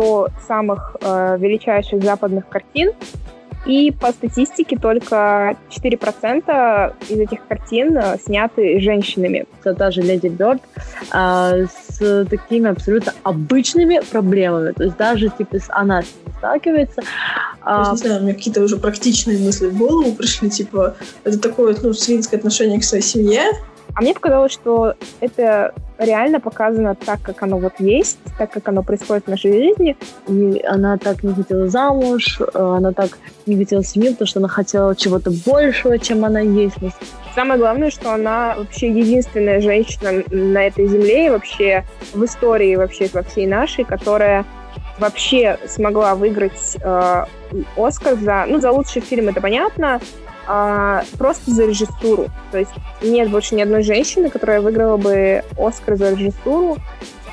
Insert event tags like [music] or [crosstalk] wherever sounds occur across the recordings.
100 самых э, величайших западных картин, и по статистике только 4% из этих картин э, сняты женщинами. Все та же Леди Бёрд а, с такими абсолютно обычными проблемами. То есть даже типа она с ними сталкивается. А... Есть, не знаю, у меня какие-то уже практичные мысли в голову пришли, типа, это такое, ну, свинское отношение к своей семье, а мне показалось, что это реально показано так, как оно вот есть, так, как оно происходит в нашей жизни. И она так не хотела замуж, э, она так не хотела семью, потому что она хотела чего-то большего, чем она есть. Самое главное, что она вообще единственная женщина на этой земле и вообще в истории вообще во всей нашей, которая вообще смогла выиграть э, Оскар за, ну, за лучший фильм, это понятно, а, просто за режиссуру. То есть нет больше ни одной женщины, которая выиграла бы Оскар за режиссуру.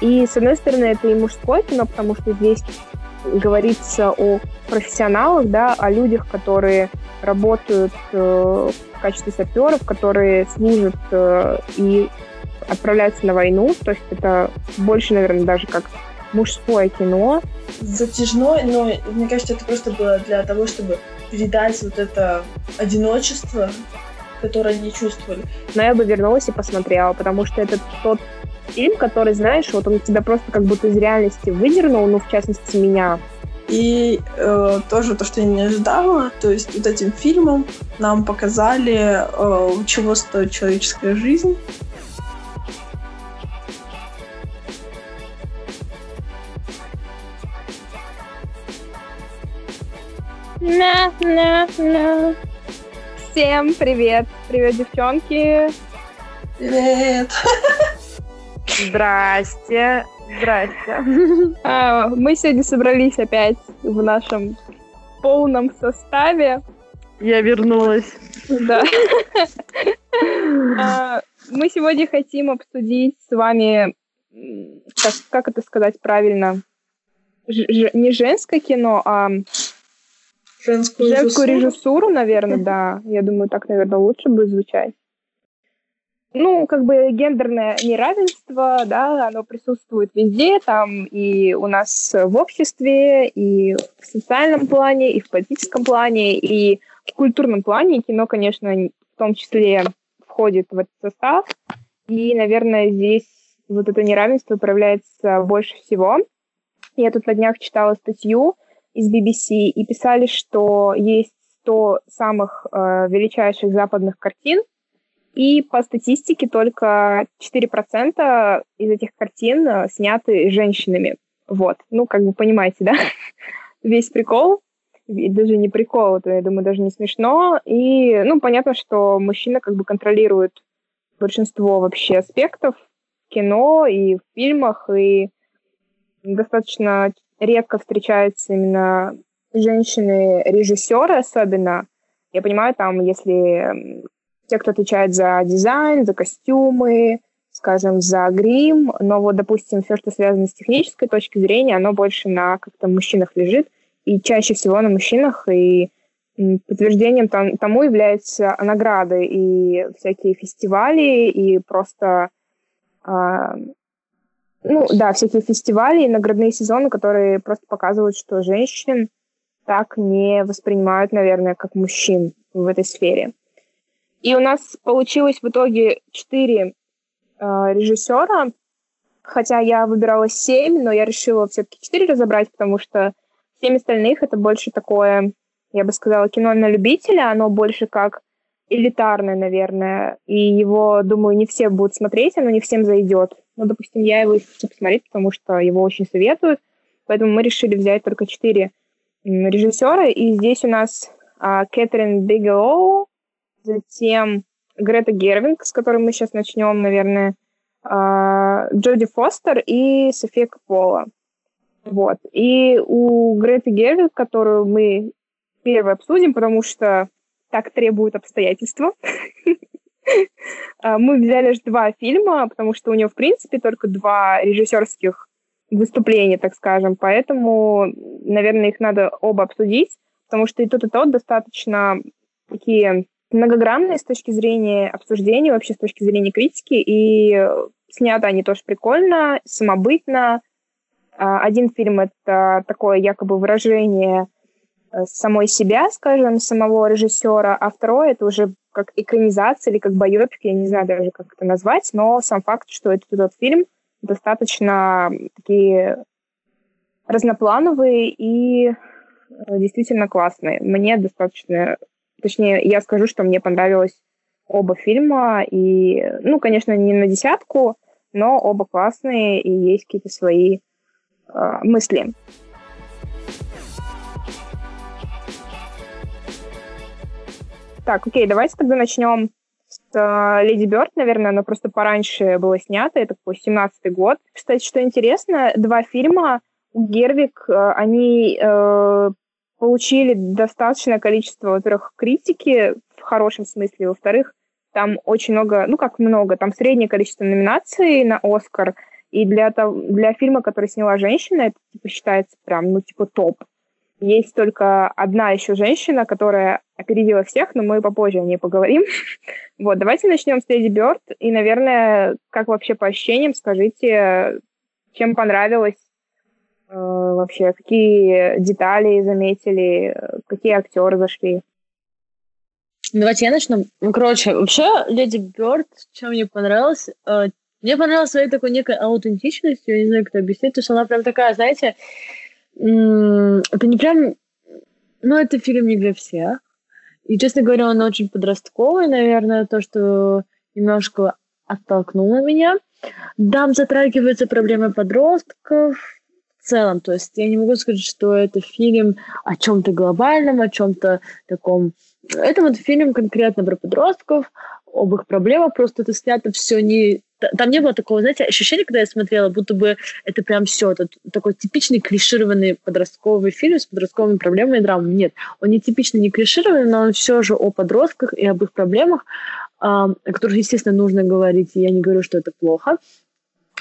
И, с одной стороны, это и мужское кино, потому что здесь говорится о профессионалах, да, о людях, которые работают э, в качестве саперов, которые служат э, и отправляются на войну. То есть это больше, наверное, даже как мужское кино. Затяжное, но мне кажется, это просто было для того, чтобы передать вот это одиночество, которое они чувствовали. Но я бы вернулась и посмотрела, потому что это тот фильм, который, знаешь, вот он тебя просто как будто из реальности выдернул, ну, в частности, меня. И э, тоже то, что я не ожидала, то есть вот этим фильмом нам показали, э, чего стоит человеческая жизнь, На, на, на. Всем привет. Привет, девчонки. Привет. Здрасте. Здрасте. А, мы сегодня собрались опять в нашем полном составе. Я вернулась. Да. А, мы сегодня хотим обсудить с вами, как, как это сказать правильно, Ж, не женское кино, а Женскую, Женскую режиссуру, режиссуру наверное, да. Я думаю, так, наверное, лучше будет звучать. Ну, как бы гендерное неравенство, да, оно присутствует везде, там и у нас в обществе, и в социальном плане, и в политическом плане, и в культурном плане. кино, конечно, в том числе входит в этот состав. И, наверное, здесь вот это неравенство проявляется больше всего. Я тут на днях читала статью, из BBC и писали, что есть 100 самых э, величайших западных картин, и по статистике только 4% из этих картин э, сняты женщинами. Вот. Ну, как бы понимаете, да? [laughs] Весь прикол. Даже не прикол, это, я думаю, даже не смешно. И, ну, понятно, что мужчина как бы контролирует большинство вообще аспектов в кино и в фильмах, и достаточно редко встречаются именно женщины-режиссеры особенно. Я понимаю, там, если те, кто отвечает за дизайн, за костюмы, скажем, за грим, но вот, допустим, все, что связано с технической точки зрения, оно больше на как-то мужчинах лежит, и чаще всего на мужчинах, и подтверждением тому являются награды и всякие фестивали, и просто а, ну, да, всякие фестивали и наградные сезоны, которые просто показывают, что женщин так не воспринимают, наверное, как мужчин в этой сфере. И у нас получилось в итоге четыре э, режиссера, хотя я выбирала семь, но я решила все-таки четыре разобрать, потому что семь остальных это больше такое, я бы сказала, кино на любителя, оно больше как элитарное, наверное, и его, думаю, не все будут смотреть, оно не всем зайдет. Ну, допустим, я его хочу посмотреть, потому что его очень советуют. Поэтому мы решили взять только четыре режиссера. И здесь у нас а, Кэтрин Бигелоу, затем Грета Гервинг, с которой мы сейчас начнем, наверное, а, Джоди Фостер и София Капола. Вот. И у Греты Гервинг, которую мы первой обсудим, потому что так требуют обстоятельства. [laughs] А, мы взяли аж два фильма, потому что у нее, в принципе, только два режиссерских выступления, так скажем. Поэтому, наверное, их надо оба обсудить, потому что и тот, и тот достаточно такие многогранные с точки зрения обсуждения, вообще с точки зрения критики, и снято они тоже прикольно, самобытно, А, один фильм — это такое якобы выражение самой себя, скажем, самого режиссера, а второй — это уже как экранизация или как байопик, я не знаю даже, как это назвать, но сам факт, что это тот фильм, достаточно такие разноплановые и э, действительно классные. Мне достаточно... Точнее, я скажу, что мне понравилось оба фильма. И, ну, конечно, не на десятку, но оба классные, и есть какие-то свои э, мысли. Так, окей, давайте тогда начнем с э, Леди Бёрд, наверное, оно просто пораньше было снято, это такой 17-й год. Кстати, что интересно, два фильма у Гервик, э, они э, получили достаточное количество, во-первых, критики в хорошем смысле, во-вторых, там очень много, ну как много, там среднее количество номинаций на Оскар, и для, того, для фильма, который сняла женщина, это типа, считается прям, ну, типа топ. Есть только одна еще женщина, которая опередила всех, но мы попозже о ней поговорим. [laughs] вот, давайте начнем с Леди Бёрд. И, наверное, как вообще по ощущениям, скажите, чем понравилось э, вообще, какие детали заметили, какие актеры зашли? Давайте я начну. Ну, короче, вообще, Леди Бёрд, чем мне понравилось, э, мне понравилась своей такой некой аутентичностью, я не знаю, как это объяснить, то что она прям такая, знаете, это не прям... Ну, это фильм не для всех. И, честно говоря, он очень подростковый, наверное, то, что немножко оттолкнуло меня. Там затрагиваются проблемы подростков в целом. То есть я не могу сказать, что это фильм о чем-то глобальном, о чем-то таком это вот фильм конкретно про подростков, об их проблемах, просто это снято все не... Там не было такого, знаете, ощущения, когда я смотрела, будто бы это прям все, это такой типичный клишированный подростковый фильм с подростковыми проблемами и драмой. Нет, он не типичный, не клишированный, но он все же о подростках и об их проблемах, о которых, естественно, нужно говорить, и я не говорю, что это плохо.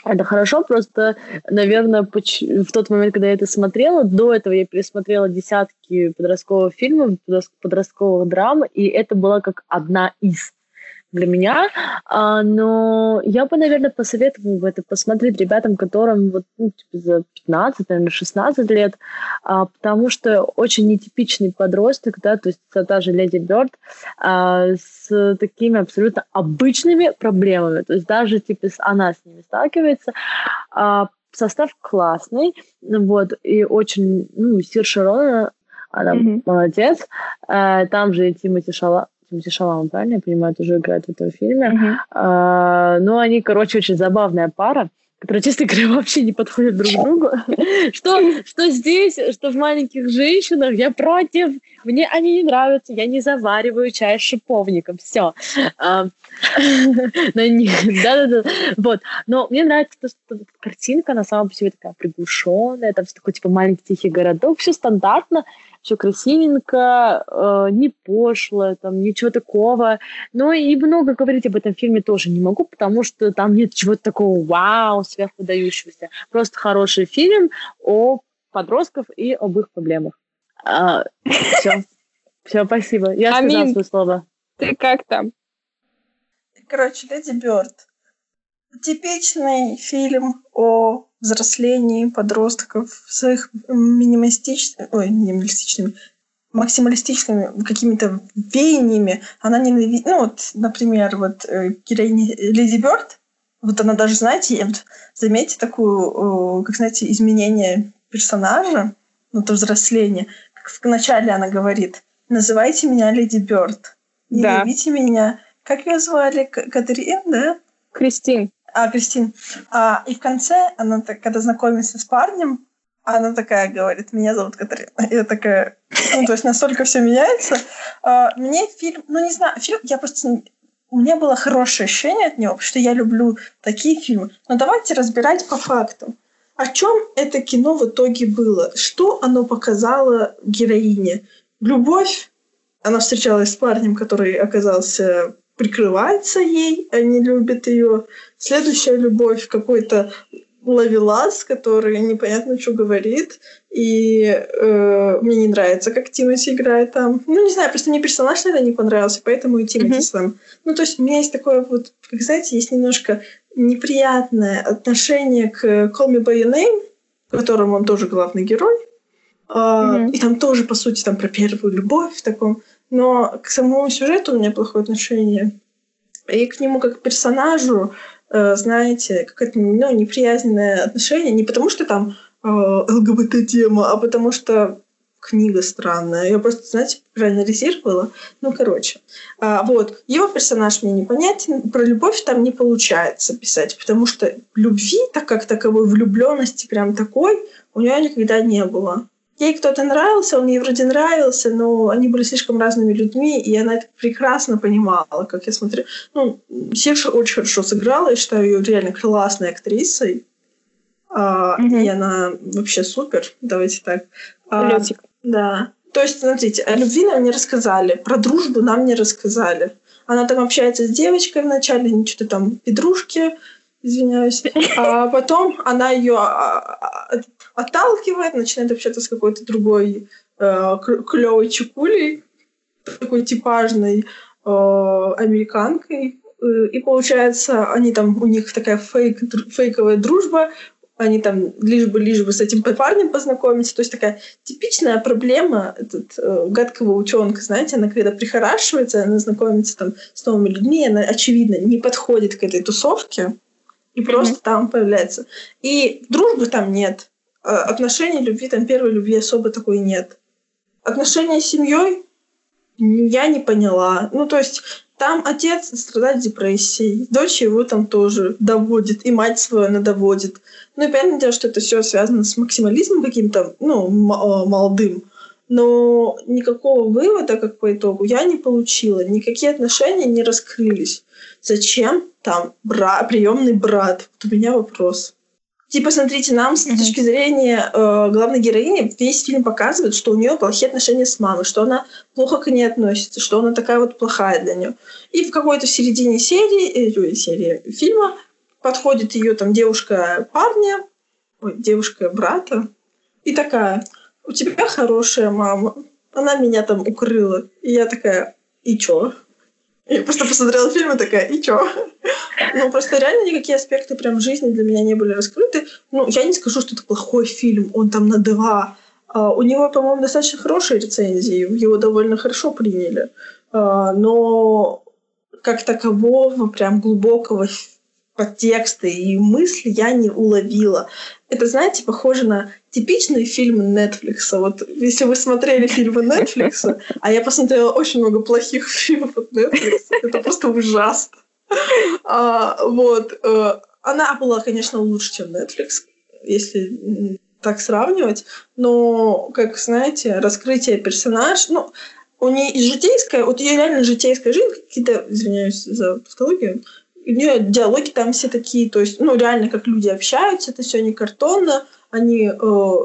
Это хорошо, просто, наверное, в тот момент, когда я это смотрела, до этого я пересмотрела десятки подростковых фильмов, подростковых драм, и это была как одна из для меня, а, но я бы, наверное, посоветовала это посмотреть ребятам, которым вот, ну, типа за 15, наверное, 16 лет, а, потому что очень нетипичный подросток, да, то есть та же Леди Бёрд а, с такими абсолютно обычными проблемами, то есть даже, типа, она с ними сталкивается, а, состав классный, вот, и очень, ну, Сир Шарона, она mm-hmm. молодец, а, там же Тимати Шала, Тимати Шалам, правильно я понимаю, тоже играет в этом фильме. Uh-huh. А, ну, они, короче, очень забавная пара которые, честно говоря, [laughs] вообще не подходят друг другу. что, что здесь, что в маленьких женщинах, я против. Мне они не нравятся. Я не завариваю чай с шиповником. Все. А, [laughs] Да-да-да. Вот. Но мне нравится то, что картинка на самом деле такая приглушенная. Там такой, типа, маленький тихий городок. Все стандартно все красивенько, э, не пошло, там ничего такого. Но и много говорить об этом фильме тоже не могу, потому что там нет чего-то такого вау, сверхвыдающегося. Просто хороший фильм о подростках и об их проблемах. А, все. Все, спасибо. Я сказала свое слово. Ты как там? Короче, Леди Бёрд. Типичный фильм о взрослении подростков с их минималистичными, ой, минималистичными, максималистичными какими-то веяниями. Она ненавидит... Ну, вот, например, вот э, героиня Леди Бёрд, вот она даже, знаете, заметьте такую, как, знаете, изменение персонажа, ну, то взросление. Как в начале она говорит, называйте меня Леди Бёрд, не да. меня. Как ее звали? Катрин, да? Кристин а, Кристин. А, и в конце, она так, когда знакомится с парнем, она такая говорит, меня зовут Катрина. Я такая, ну, то есть настолько все меняется. А, мне фильм, ну, не знаю, фильм, я просто... У меня было хорошее ощущение от него, потому что я люблю такие фильмы. Но давайте разбирать по факту. О чем это кино в итоге было? Что оно показало героине? Любовь? Она встречалась с парнем, который оказался прикрывается ей, а не любит ее. Следующая любовь какой-то ловелас, который непонятно, что говорит. И э, мне не нравится, как Тимати играет там. Ну, не знаю, просто мне персонаж, наверное, не понравился, поэтому и Тимати mm-hmm. сам. Ну, то есть у меня есть такое вот, как знаете, есть немножко неприятное отношение к Call Me By Your Name, котором он тоже главный герой. Mm-hmm. И там тоже, по сути, там про первую любовь в таком. Но к самому сюжету у меня плохое отношение. И к нему как к персонажу, знаете, какое-то ну, неприязненное отношение. Не потому, что там э, ЛГБТ-тема, а потому что книга странная. Я просто, знаете, проанализировала. Ну, короче. А, вот. Его персонаж мне непонятен. Про любовь там не получается писать, потому что любви, так как таковой влюбленности прям такой, у нее никогда не было. Ей кто-то нравился, он ей вроде нравился, но они были слишком разными людьми, и она это прекрасно понимала, как я смотрю. Ну, Сирша очень хорошо сыграла, я считаю ее реально классной актрисой. А, mm-hmm. И она вообще супер, давайте так. А, да. То есть, смотрите, о любви нам не рассказали, про дружбу нам не рассказали. Она там общается с девочкой вначале, они что-то там подружки, извиняюсь. [laughs] А потом она ее а, а, отталкивает, начинает общаться с какой-то другой э, клевой чекулей, такой типажной э, американкой. Э, и получается, они там, у них такая фейк, фейковая дружба, они там лишь бы, лишь бы с этим парнем познакомиться. То есть такая типичная проблема этот, э, гадкого утенка, знаете, она когда прихорашивается, она знакомится там с новыми людьми, она, очевидно, не подходит к этой тусовке и просто mm-hmm. там появляется. И дружбы там нет. А отношений, любви, там первой любви особо такой нет. Отношения с семьей я не поняла. Ну, то есть там отец страдает депрессией, дочь его там тоже доводит, и мать свою она доводит. Ну и понятное дело, что это все связано с максимализмом каким-то, ну, а, молодым. Но никакого вывода, как по итогу, я не получила. Никакие отношения не раскрылись. Зачем там бра- приемный брат? Вот у меня вопрос. Типа, смотрите, нам с mm-hmm. точки зрения э, главной героини весь фильм показывает, что у нее плохие отношения с мамой, что она плохо к ней относится, что она такая вот плохая для нее. И в какой-то середине серии, э, серии фильма подходит ее там девушка парня, ой, девушка брата, и такая, у тебя хорошая мама, она меня там укрыла. И я такая, и чё? Я просто посмотрела фильм и такая, и чё? Ну, просто реально никакие аспекты прям жизни для меня не были раскрыты. Ну, я не скажу, что это плохой фильм, он там на два. Uh, у него, по-моему, достаточно хорошие рецензии, его довольно хорошо приняли. Uh, но как такового, прям глубокого подтекста и мысли я не уловила. Это, знаете, похоже на типичные фильмы Netflix. Вот если вы смотрели фильмы Netflix, а я посмотрела очень много плохих [laughs] фильмов от Netflix, это просто ужасно. А, вот. Э, она была, конечно, лучше, чем Netflix, если так сравнивать. Но, как знаете, раскрытие персонаж, ну, у нее житейская, вот ее реально житейская жизнь, какие-то, извиняюсь за тавтологию, у нее диалоги там все такие, то есть, ну, реально, как люди общаются, это все не картонно, они э,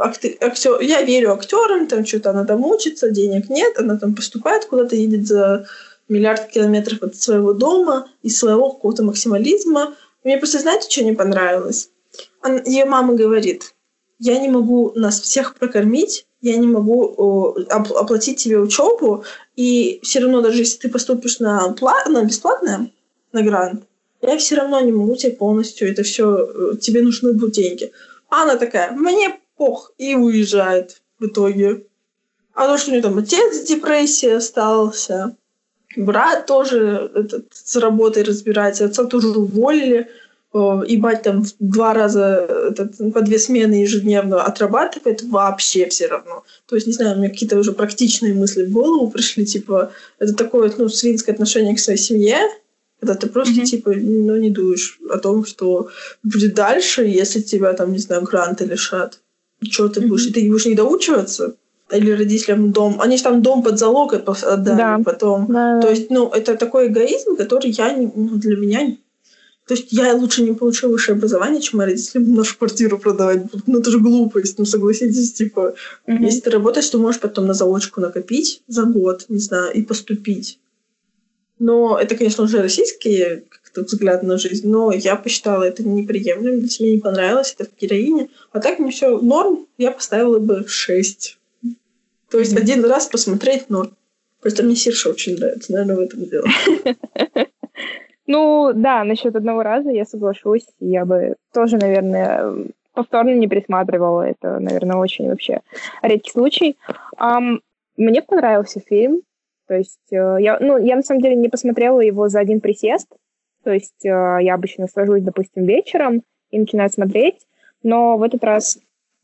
актер, актер, я верю актерам, там что-то она там учится, денег нет, она там поступает куда-то, едет за миллиард километров от своего дома и своего какого-то максимализма. Мне просто, знаете, что не понравилось? Она, ее мама говорит, я не могу нас всех прокормить, я не могу э, оплатить тебе учебу, и все равно, даже если ты поступишь на, пла- на бесплатное, на грант, я все равно не могу тебе полностью это все, э, тебе нужны будут деньги. А она такая, мне пох, и уезжает в итоге. А то, что у нее там отец с депрессией остался, брат тоже этот, с работой разбирается, отца тоже уволили, и бать там в два раза этот, по две смены ежедневно отрабатывает, вообще все равно. То есть, не знаю, у меня какие-то уже практичные мысли в голову пришли, типа, это такое, ну, свинское отношение к своей семье, когда ты просто, mm-hmm. типа, ну, не думаешь о том, что будет дальше, если тебя, там, не знаю, гранты лишат. Что ты mm-hmm. будешь? Ты будешь не доучиваться? Или родителям дом? Они же там дом под залог отдали да. потом. Да. То есть, ну, это такой эгоизм, который я, ну, для меня... То есть я лучше не получу высшее образование, чем мои родители нашу квартиру продавать будут. Ну, это же глупость. Ну, согласитесь, типа, mm-hmm. если ты работаешь, то можешь потом на заочку накопить за год, не знаю, и поступить. Но это, конечно, уже российский как-то взгляд на жизнь, но я посчитала это неприемлемым, мне не понравилось это в героине. А так мне все норм, я поставила бы 6. То есть mm-hmm. один раз посмотреть норм. Просто мне Сирша очень нравится, наверное, в этом дело. [laughs] Ну, да, насчет одного раза я соглашусь. Я бы тоже, наверное, повторно не пересматривала. Это, наверное, очень вообще редкий случай. Um, мне понравился фильм. То есть э, я, ну, я на самом деле не посмотрела его за один присест. То есть э, я обычно сажусь, допустим, вечером и начинаю смотреть. Но в этот раз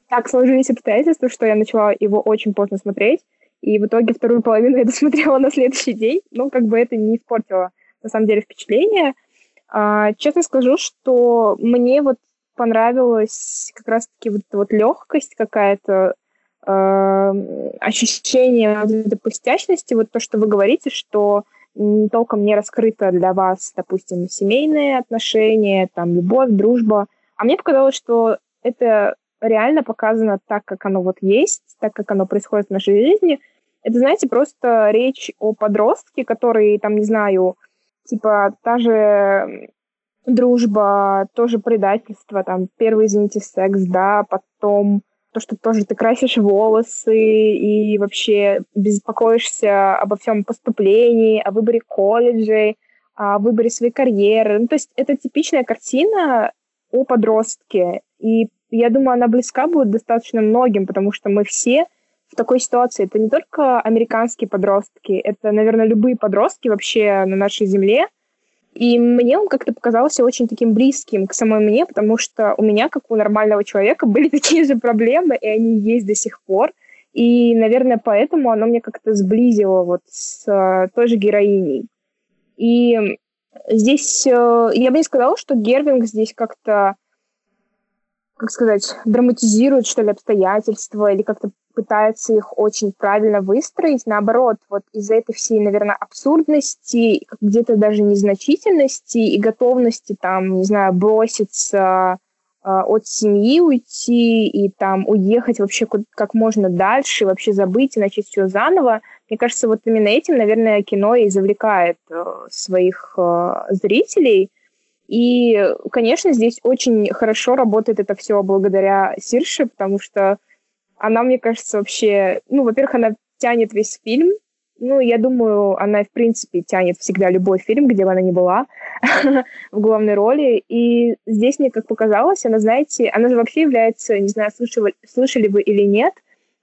так сложились обстоятельства, что я начала его очень поздно смотреть. И в итоге вторую половину [laughs] я досмотрела на следующий день. Ну, как бы это не испортило, на самом деле, впечатление. А, честно скажу, что мне вот понравилась как раз-таки вот эта вот легкость какая-то, ощущение вот вот то, что вы говорите, что толком не раскрыто для вас, допустим, семейные отношения, там, любовь, дружба. А мне показалось, что это реально показано так, как оно вот есть, так, как оно происходит в нашей жизни. Это, знаете, просто речь о подростке, который, там, не знаю, типа, та же дружба, тоже предательство, там, первый, извините, секс, да, потом то, что тоже ты красишь волосы и вообще беспокоишься обо всем поступлении, о выборе колледжей, о выборе своей карьеры. Ну, то есть это типичная картина о подростке. И я думаю, она близка будет достаточно многим, потому что мы все в такой ситуации. Это не только американские подростки, это, наверное, любые подростки вообще на нашей земле. И мне он как-то показался очень таким близким к самой мне, потому что у меня, как у нормального человека, [laughs] были такие же проблемы, и они есть до сих пор. И, наверное, поэтому оно мне как-то сблизило вот с uh, той же героиней. И здесь uh, я бы не сказала, что Гервинг здесь как-то как сказать, драматизирует, что ли, обстоятельства или как-то пытается их очень правильно выстроить. Наоборот, вот из-за этой всей, наверное, абсурдности, где-то даже незначительности и готовности там, не знаю, броситься э, от семьи уйти и там уехать вообще как можно дальше, вообще забыть и начать все заново. Мне кажется, вот именно этим, наверное, кино и завлекает э, своих э, зрителей – и, конечно, здесь очень хорошо работает это все благодаря Сирше, потому что она, мне кажется, вообще... Ну, во-первых, она тянет весь фильм. Ну, я думаю, она, в принципе, тянет всегда любой фильм, где бы она ни была, [laughs] в главной роли. И здесь мне, как показалось, она, знаете, она же вообще является, не знаю, слышали, слышали вы или нет,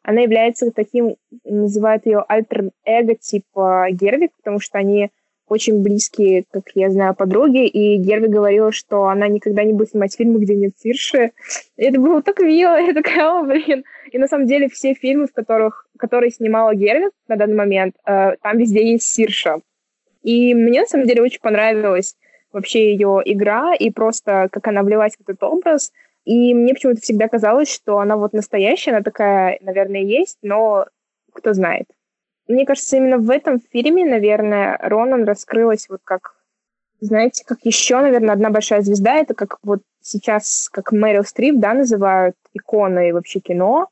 она является таким, называют ее альтер-эго типа Гервик, потому что они очень близкие, как я знаю, подруги, и Герви говорила, что она никогда не будет снимать фильмы, где нет Сирши. Это было так мило, [laughs] я такая, о, блин. И на самом деле все фильмы, в которых, которые снимала Герви на данный момент, э, там везде есть Сирша. И мне на самом деле очень понравилась вообще ее игра и просто как она влилась в этот образ. И мне почему-то всегда казалось, что она вот настоящая, она такая, наверное, есть, но кто знает. Мне кажется, именно в этом фильме, наверное, Ронан раскрылась вот как, знаете, как еще, наверное, одна большая звезда. Это как вот сейчас, как Мэрил Стрип, да, называют иконой вообще кино.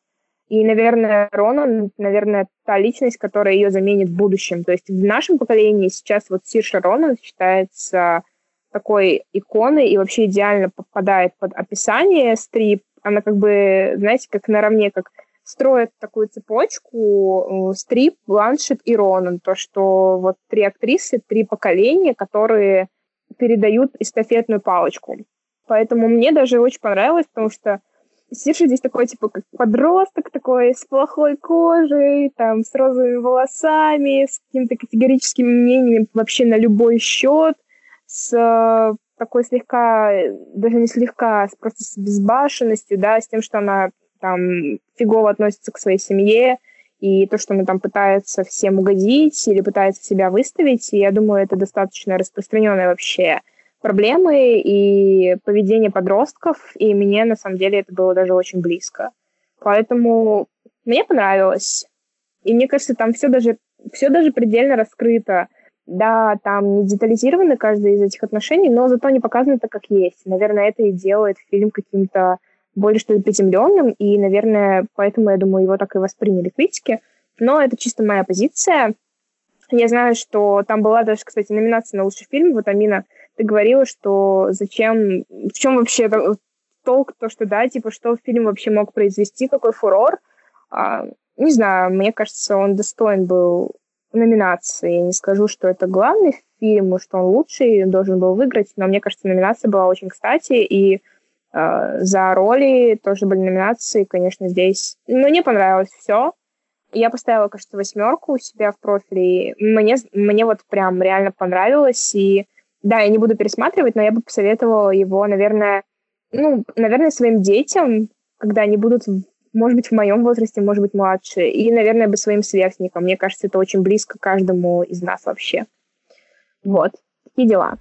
И, наверное, Ронан, наверное, та личность, которая ее заменит в будущем. То есть в нашем поколении сейчас вот Сирша Ронан считается такой иконой и вообще идеально попадает под описание Стрип. Она как бы, знаете, как наравне, как строят такую цепочку э, Стрип, Бланшет и Ронан. То, что вот три актрисы, три поколения, которые передают эстафетную палочку. Поэтому мне даже очень понравилось, потому что Сирша здесь такой, типа, как подросток такой, с плохой кожей, там, с розовыми волосами, с какими-то категорическими мнениями вообще на любой счет, с э, такой слегка, даже не слегка, просто с безбашенностью, да, с тем, что она там фигово относится к своей семье, и то, что она там пытается всем угодить или пытается себя выставить, я думаю, это достаточно распространенная вообще проблемы и поведение подростков, и мне на самом деле это было даже очень близко. Поэтому мне понравилось. И мне кажется, там все даже, все даже предельно раскрыто. Да, там не детализировано каждое из этих отношений, но зато не показано так, как есть. Наверное, это и делает фильм каким-то более что приземленным, и, наверное, поэтому, я думаю, его так и восприняли критики. Но это чисто моя позиция. Я знаю, что там была даже, кстати, номинация на лучший фильм. Вот, Амина, ты говорила, что зачем, в чем вообще толк, то, что, да, типа, что фильм вообще мог произвести, какой фурор. А, не знаю, мне кажется, он достоин был номинации. Я не скажу, что это главный фильм, что он лучший, должен был выиграть, но мне кажется, номинация была очень кстати, и за роли тоже были номинации, конечно, здесь. Но мне понравилось все. Я поставила, кажется, восьмерку у себя в профиле. Мне, мне вот прям реально понравилось. И да, я не буду пересматривать, но я бы посоветовала его, наверное, ну, наверное, своим детям, когда они будут, может быть, в моем возрасте, может быть, младше. И, наверное, бы своим сверстникам. Мне кажется, это очень близко каждому из нас вообще. Вот. Такие дела.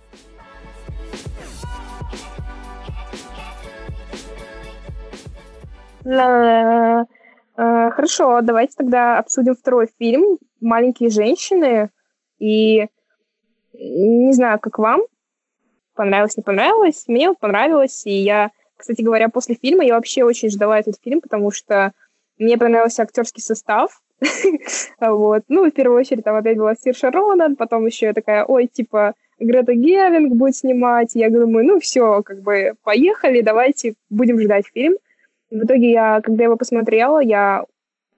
Хорошо, давайте тогда обсудим второй фильм «Маленькие женщины». И не знаю, как вам, понравилось, не понравилось. Мне понравилось, и я, кстати говоря, после фильма я вообще очень ждала этот фильм, потому что мне понравился актерский состав. [laughs] вот. Ну, в первую очередь, там опять была Сирша Ронан, потом еще такая, ой, типа, Грета Гевинг будет снимать. Я думаю, ну все, как бы поехали, давайте будем ждать фильм. В итоге я, когда его посмотрела, я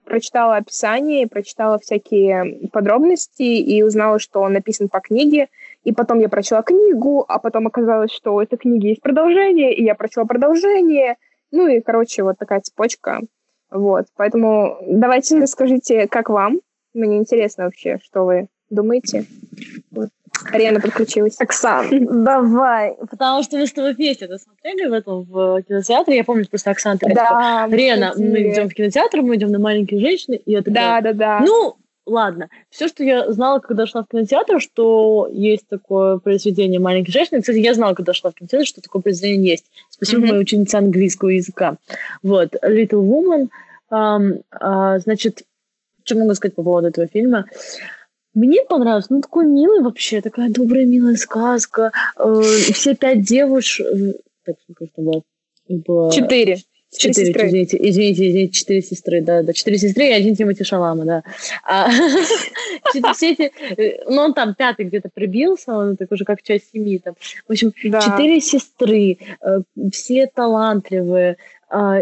прочитала описание, прочитала всякие подробности и узнала, что он написан по книге. И потом я прочла книгу, а потом оказалось, что у этой книги есть продолжение, и я прочла продолжение. Ну и, короче, вот такая цепочка. Вот, поэтому давайте расскажите, как вам. Мне интересно вообще, что вы думаете. Вот. Ариана подключилась. Оксан, [laughs] давай. Потому что мы с тобой вместе это смотрели в этом в кинотеатре. Я помню просто Оксана. Да. Рена, мы идем в кинотеатр, мы идем на маленькие женщины. И я такая, да, да, да. Ну, ладно. Все, что я знала, когда шла в кинотеатр, что есть такое произведение «Маленькие женщины». Кстати, я знала, когда шла в кинотеатр, что такое произведение есть. Спасибо mm-hmm. моей ученице английского языка. Вот. «Little Woman». Um, uh, значит, что могу сказать по поводу этого фильма? Мне понравилось, ну такой милый вообще, такая добрая милая сказка. Э, все пять девушек, э. Четыре. Четыре, извините, извините, извините, четыре сестры, да, да, четыре сестры и один Тимати Шалама, да. А, [laughs] все эти, э, ну, он там пятый где-то прибился, он так уже как часть семьи там. В общем, четыре сестры, все талантливые,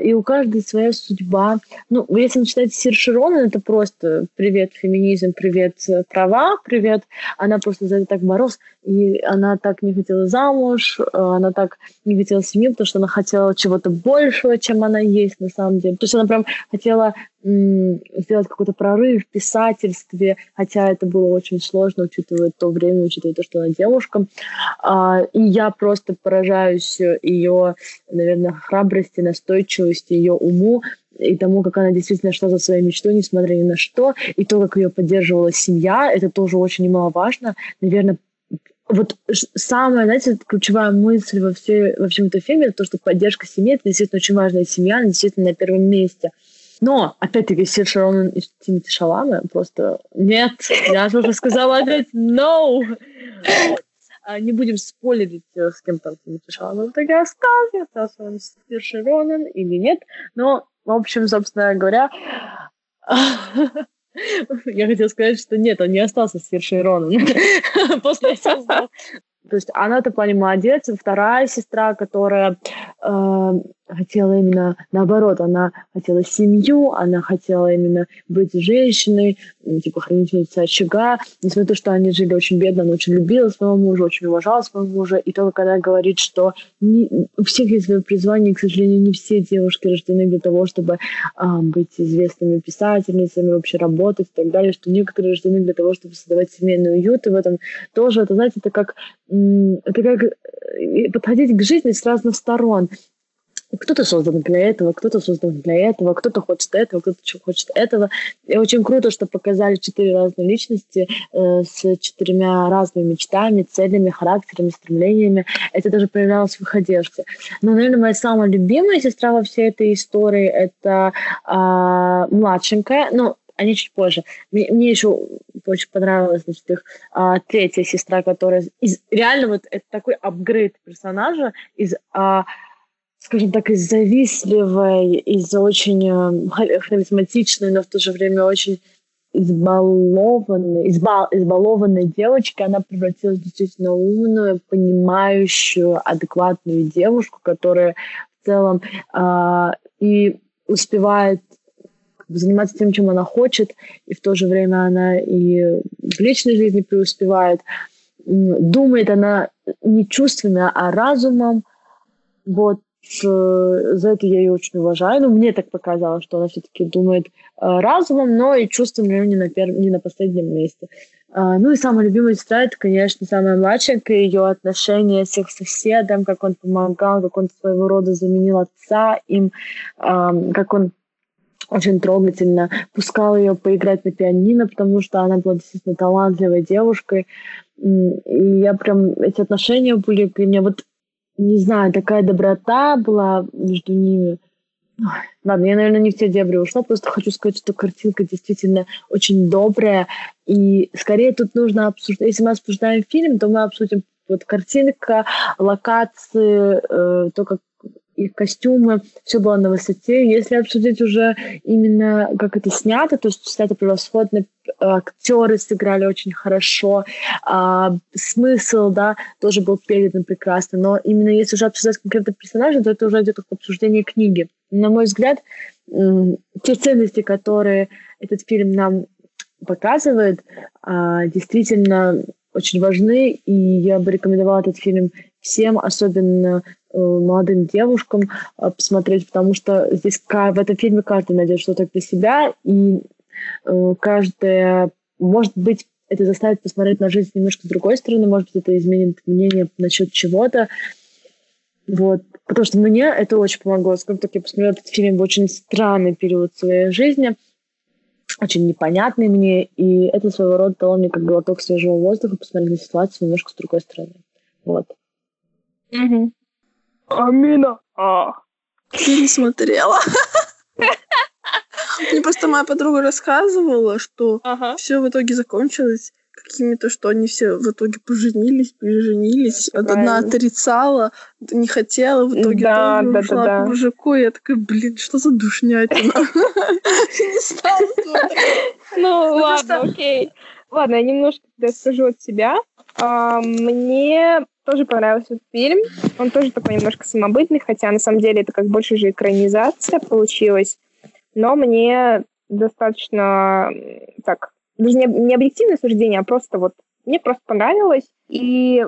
и у каждой своя судьба. Ну, если начинать с Сирширона, это просто привет феминизм, привет э, права, привет. Она просто за это так боролась, и она так не хотела замуж, э, она так не хотела семью, потому что она хотела чего-то большего, чем она есть на самом деле. То есть она прям хотела сделать какой-то прорыв в писательстве, хотя это было очень сложно, учитывая то время, учитывая то, что она девушка. А, и я просто поражаюсь ее, наверное, храбрости, настойчивости, ее уму, и тому, как она действительно шла за своей мечтой, несмотря ни на что, и то, как ее поддерживала семья, это тоже очень немаловажно. Наверное, вот самая, знаете, ключевая мысль во, все, во всем этом фильме, это то, что поддержка семьи, это действительно очень важная семья, она действительно на первом месте. Но, опять-таки, Сир Шаронан и Тимати Шаламе просто нет. Я же уже сказала опять no. А, не будем спойлерить, э, с кем там Тимати Шаламе в итоге остался, он Сир Шаронан или нет. Но, в общем, собственно говоря, [laughs] я хотела сказать, что нет, он не остался с Сиршей Ронан после. То есть она-то плане молодец. Вторая сестра, которая э, хотела именно наоборот, она хотела семью, она хотела именно быть женщиной, ну, типа хранительницей очага. Несмотря на то, что они жили очень бедно, она очень любила своего мужа, очень уважала своего мужа. И только когда говорит, что не, у всех есть свое призвание, к сожалению, не все девушки рождены для того, чтобы а, быть известными писательницами, вообще работать и так далее, что некоторые рождены для того, чтобы создавать семейный уют. И в этом тоже, это, знаете, это как, это как э, подходить к жизни с разных сторон. Кто-то создан для этого, кто-то создан для этого, кто-то хочет этого, кто-то хочет этого. И очень круто, что показали четыре разные личности э, с четырьмя разными мечтами, целями, характерами, стремлениями. Это даже проявлялось в их одежде. Но, наверное, моя самая любимая сестра во всей этой истории — это э, младшенькая, ну, они чуть позже. Мне, мне еще очень понравилась, значит, их а, третья сестра, которая из реально вот это такой апгрейд персонажа из а, скажем так, из завистливой, из очень э, харизматичной, но в то же время очень избалованной, избал, избалованной девочки, она превратилась в действительно умную, понимающую, адекватную девушку, которая в целом э, и успевает заниматься тем, чем она хочет, и в то же время она и в личной жизни преуспевает. Думает она не чувствами, а разумом, вот за это я ее очень уважаю. Ну, мне так показалось, что она все-таки думает э, разумом, но и чувством, не на, первом, не на последнем месте. Э, ну и самая любимая сестра, это, конечно, самая младшая, ее отношения с их соседом, как он помогал, как он своего рода заменил отца им, как он очень трогательно пускал ее поиграть на пианино, потому что она была действительно талантливой девушкой. И я прям, эти отношения были меня вот не знаю, такая доброта была между ними. ладно, я, наверное, не в те дебри ушла, просто хочу сказать, что картинка действительно очень добрая, и скорее тут нужно обсуждать, если мы обсуждаем фильм, то мы обсудим вот картинка, локации, э, то, как их костюмы, все было на высоте. Если обсудить уже именно, как это снято, то есть снято превосходно, актеры сыграли очень хорошо, а, смысл, да, тоже был передан прекрасно, но именно если уже обсуждать конкретно персонажа, то это уже идет как обсуждение книги. На мой взгляд, те ценности, которые этот фильм нам показывает, а, действительно очень важны, и я бы рекомендовала этот фильм всем, особенно э, молодым девушкам, э, посмотреть, потому что здесь в этом фильме каждый найдет что-то для себя, и э, каждая, может быть, это заставит посмотреть на жизнь немножко с другой стороны, может быть, это изменит мнение насчет чего-то. Вот. Потому что мне это очень помогло. Скажем так, я посмотрела этот фильм в очень странный период своей жизни – очень непонятный мне, и это своего рода дало мне как глоток свежего воздуха, посмотреть на ситуацию немножко с другой стороны. Вот. Угу. Амина! А. Ты не смотрела. [laughs] Мне просто моя подруга рассказывала, что ага. все в итоге закончилось какими-то, что они все в итоге поженились, переженились. Это Одна отрицала, не хотела, в итоге да, тоже да, ушла да, да. к мужику. И я такая, блин, что за душнятина? [laughs] Не стала Ну, ладно, окей. Ладно, я немножко скажу от себя. Мне тоже понравился этот фильм. Он тоже такой немножко самобытный, хотя на самом деле это как больше же экранизация получилась. Но мне достаточно так даже не, не объективное суждение, а просто вот мне просто понравилось. И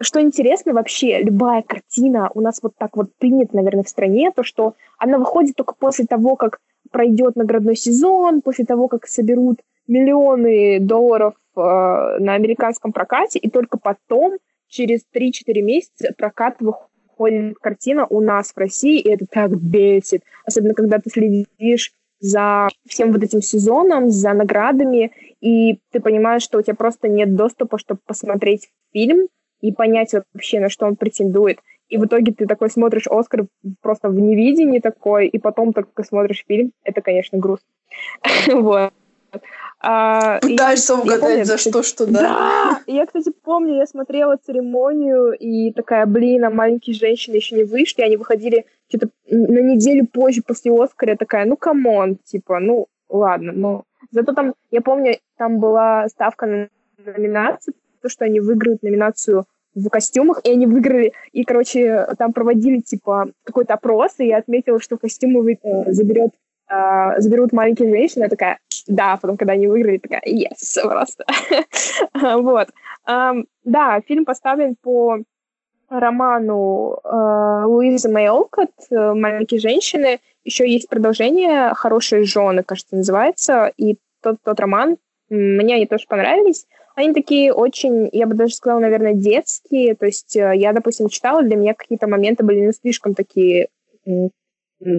что интересно вообще, любая картина у нас вот так вот принята, наверное, в стране, то, что она выходит только после того, как пройдет наградной сезон, после того, как соберут миллионы долларов э, на американском прокате, и только потом, через 3-4 месяца, прокат выходит картина у нас в России, и это так бесит. Особенно, когда ты следишь за всем вот этим сезоном, за наградами, и ты понимаешь, что у тебя просто нет доступа, чтобы посмотреть фильм и понять вообще, на что он претендует. И в итоге ты такой смотришь Оскар просто в неведении такой, и потом только смотришь фильм. Это, конечно, грустно. [laughs] Вот. А, Пытаешься угадать, за что, что, да. Да! Я, кстати, помню, я смотрела церемонию, и такая, блин, а маленькие женщины еще не вышли, они выходили что-то на неделю позже после Оскара, я такая, ну, come on, типа, ну, ладно, ну. Зато там, я помню, там была ставка на номинацию, то, что они выиграют номинацию в костюмах, и они выиграли, и, короче, там проводили, типа, какой-то опрос, и я отметила, что костюмы вы, э, заберет, э, заберут маленькие женщины, я такая, да, потом, когда они выиграли, такая, yes, [laughs] просто. [laughs] вот. да, фильм поставлен по роману э, Луизы Мэй Олкот «Маленькие женщины». Еще есть продолжение «Хорошие жены», кажется, называется. И тот, тот роман, мне они тоже понравились. Они такие очень, я бы даже сказала, наверное, детские. То есть э, я, допустим, читала, для меня какие-то моменты были не слишком такие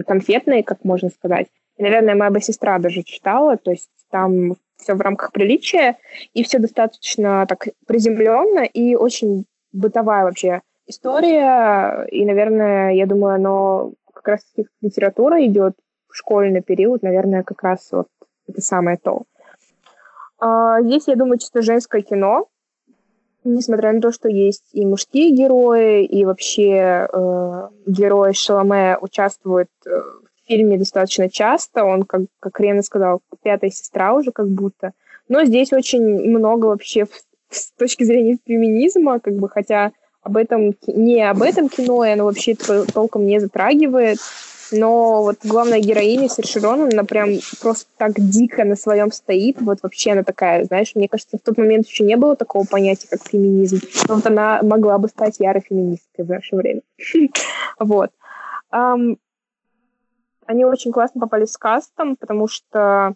конфетные, как можно сказать. И, наверное, моя сестра даже читала, то есть там все в рамках приличия, и все достаточно так приземленно и очень бытовая вообще история. И, наверное, я думаю, оно как раз литература идет в школьный период, наверное, как раз вот это самое то. А, здесь, я думаю, чисто женское кино, несмотря на то, что есть и мужские герои, и вообще э, герои Шаломе участвуют э, фильме достаточно часто. Он, как, как Рена сказал, пятая сестра уже как будто. Но здесь очень много вообще с точки зрения феминизма, как бы, хотя об этом не об этом кино, и оно вообще толком не затрагивает. Но вот главная героиня Серширон, она прям просто так дико на своем стоит. Вот вообще она такая, знаешь, мне кажется, в тот момент еще не было такого понятия, как феминизм. Но вот она могла бы стать ярой феминисткой в наше время. [laughs] Вот. Они очень классно попали с кастом, потому что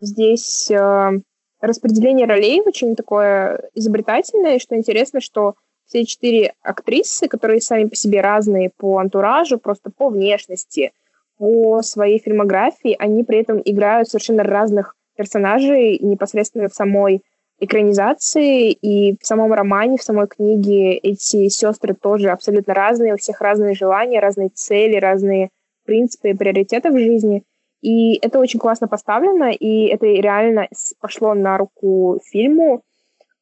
здесь uh, распределение ролей очень такое изобретательное, и что интересно, что все четыре актрисы, которые сами по себе разные по антуражу, просто по внешности, по своей фильмографии, они при этом играют совершенно разных персонажей непосредственно в самой экранизации и в самом романе, в самой книге. Эти сестры тоже абсолютно разные, у всех разные желания, разные цели, разные принципы и приоритеты в жизни. И это очень классно поставлено, и это реально пошло на руку фильму.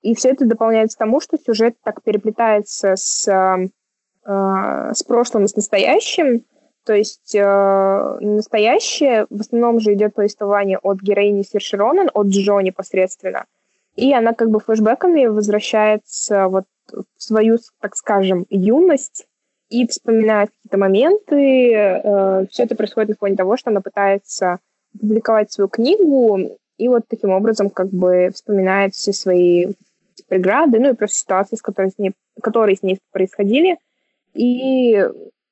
И все это дополняется тому, что сюжет так переплетается с, э, с прошлым и с настоящим. То есть э, настоящее в основном же идет повествование от героини Серши Ронан, от Джо непосредственно. И она как бы флешбеками возвращается вот в свою, так скажем, юность и вспоминает какие-то моменты. Э, все это происходит на фоне того, что она пытается публиковать свою книгу, и вот таким образом как бы вспоминает все свои преграды, ну и просто ситуации, с которой с ней, которые с ней происходили. И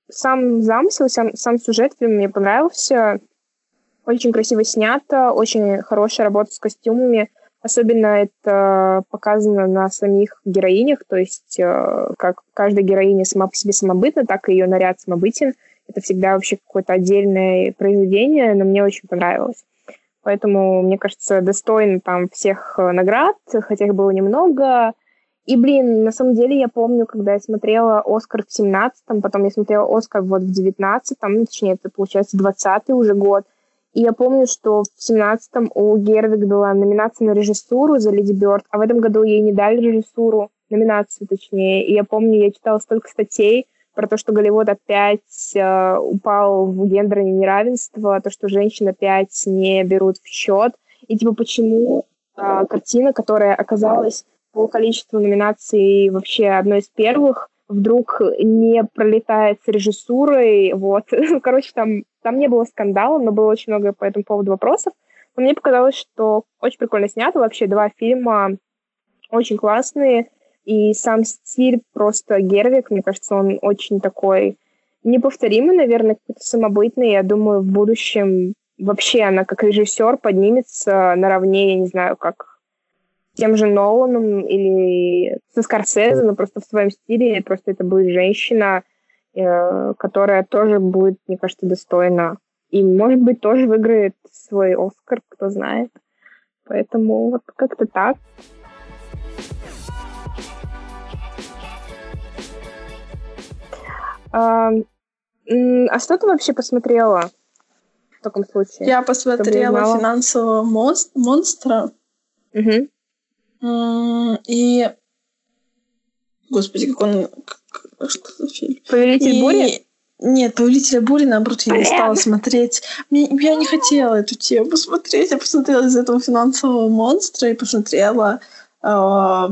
сам замысел, сам, сам сюжет мне понравился. Очень красиво снято, очень хорошая работа с костюмами. Особенно это показано на самих героинях, то есть э, как каждая героиня сама по себе самобытна, так и ее наряд самобытен. Это всегда вообще какое-то отдельное произведение, но мне очень понравилось. Поэтому, мне кажется, достойно там всех э, наград, хотя их было немного. И, блин, на самом деле я помню, когда я смотрела «Оскар» в 17-м, потом я смотрела «Оскар» вот в 19-м, ну, точнее, это, получается, 20-й уже год. И я помню, что в 17-м у Гервик была номинация на режиссуру за «Леди Бёрд», а в этом году ей не дали режиссуру, номинацию точнее. И я помню, я читала столько статей про то, что Голливуд опять э, упал в гендерное неравенство, то, что женщин опять не берут в счет. И типа почему э, картина, которая оказалась по количеству номинаций вообще одной из первых, вдруг не пролетает с режиссурой, вот. [laughs] Короче, там, там не было скандала, но было очень много по этому поводу вопросов. Но мне показалось, что очень прикольно снято. Вообще два фильма очень классные. И сам стиль просто Гервик, мне кажется, он очень такой неповторимый, наверное, какой-то самобытный. Я думаю, в будущем вообще она как режиссер поднимется наравне, я не знаю, как тем же Ноланом или со Скорсезе, но просто в своем стиле. Просто это будет женщина, э, которая тоже будет, мне кажется, достойна. И, может быть, тоже выиграет свой Оскар, кто знает. Поэтому вот как-то так. А, а что ты вообще посмотрела в таком случае? Я посмотрела финансового монстра. Угу. И... Господи, как он... Что за фильм? Повелитель и... бури? Нет, «Повелителя бури», наоборот, я не стала смотреть. Мне, я не хотела эту тему смотреть. Я посмотрела из этого финансового монстра и посмотрела uh,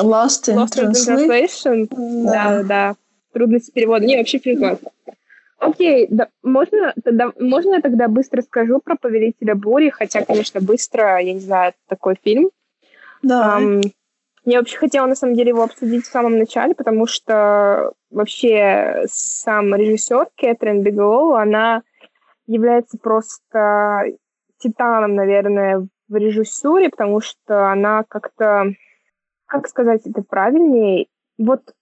Lost in Lost Translation. Translation. Да, да. Трудности перевода. Не, вообще классный. Окей, да, можно, тогда, можно я тогда быстро скажу про «Повелителя бури», хотя, конечно, быстро, я не знаю, такой фильм. Да. Um, я вообще хотела, на самом деле, его обсудить в самом начале, потому что вообще сам режиссер Кэтрин Бигелоу, она является просто титаном, наверное, в режиссуре, потому что она как-то, как сказать это правильнее, вот,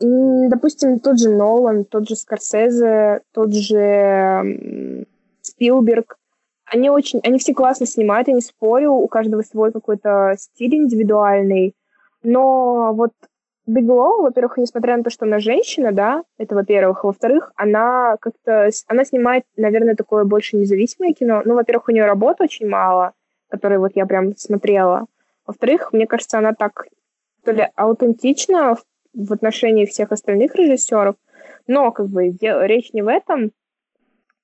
допустим, тот же Нолан, тот же Скорсезе, тот же Спилберг, они очень, они все классно снимают, я не спорю, у каждого свой какой-то стиль индивидуальный, но вот Биглоу, во-первых, несмотря на то, что она женщина, да, это во-первых, а во-вторых, она как-то, она снимает, наверное, такое больше независимое кино, ну, во-первых, у нее работы очень мало, которые вот я прям смотрела, во-вторых, мне кажется, она так то ли аутентична в, в отношении всех остальных режиссеров, но как бы речь не в этом,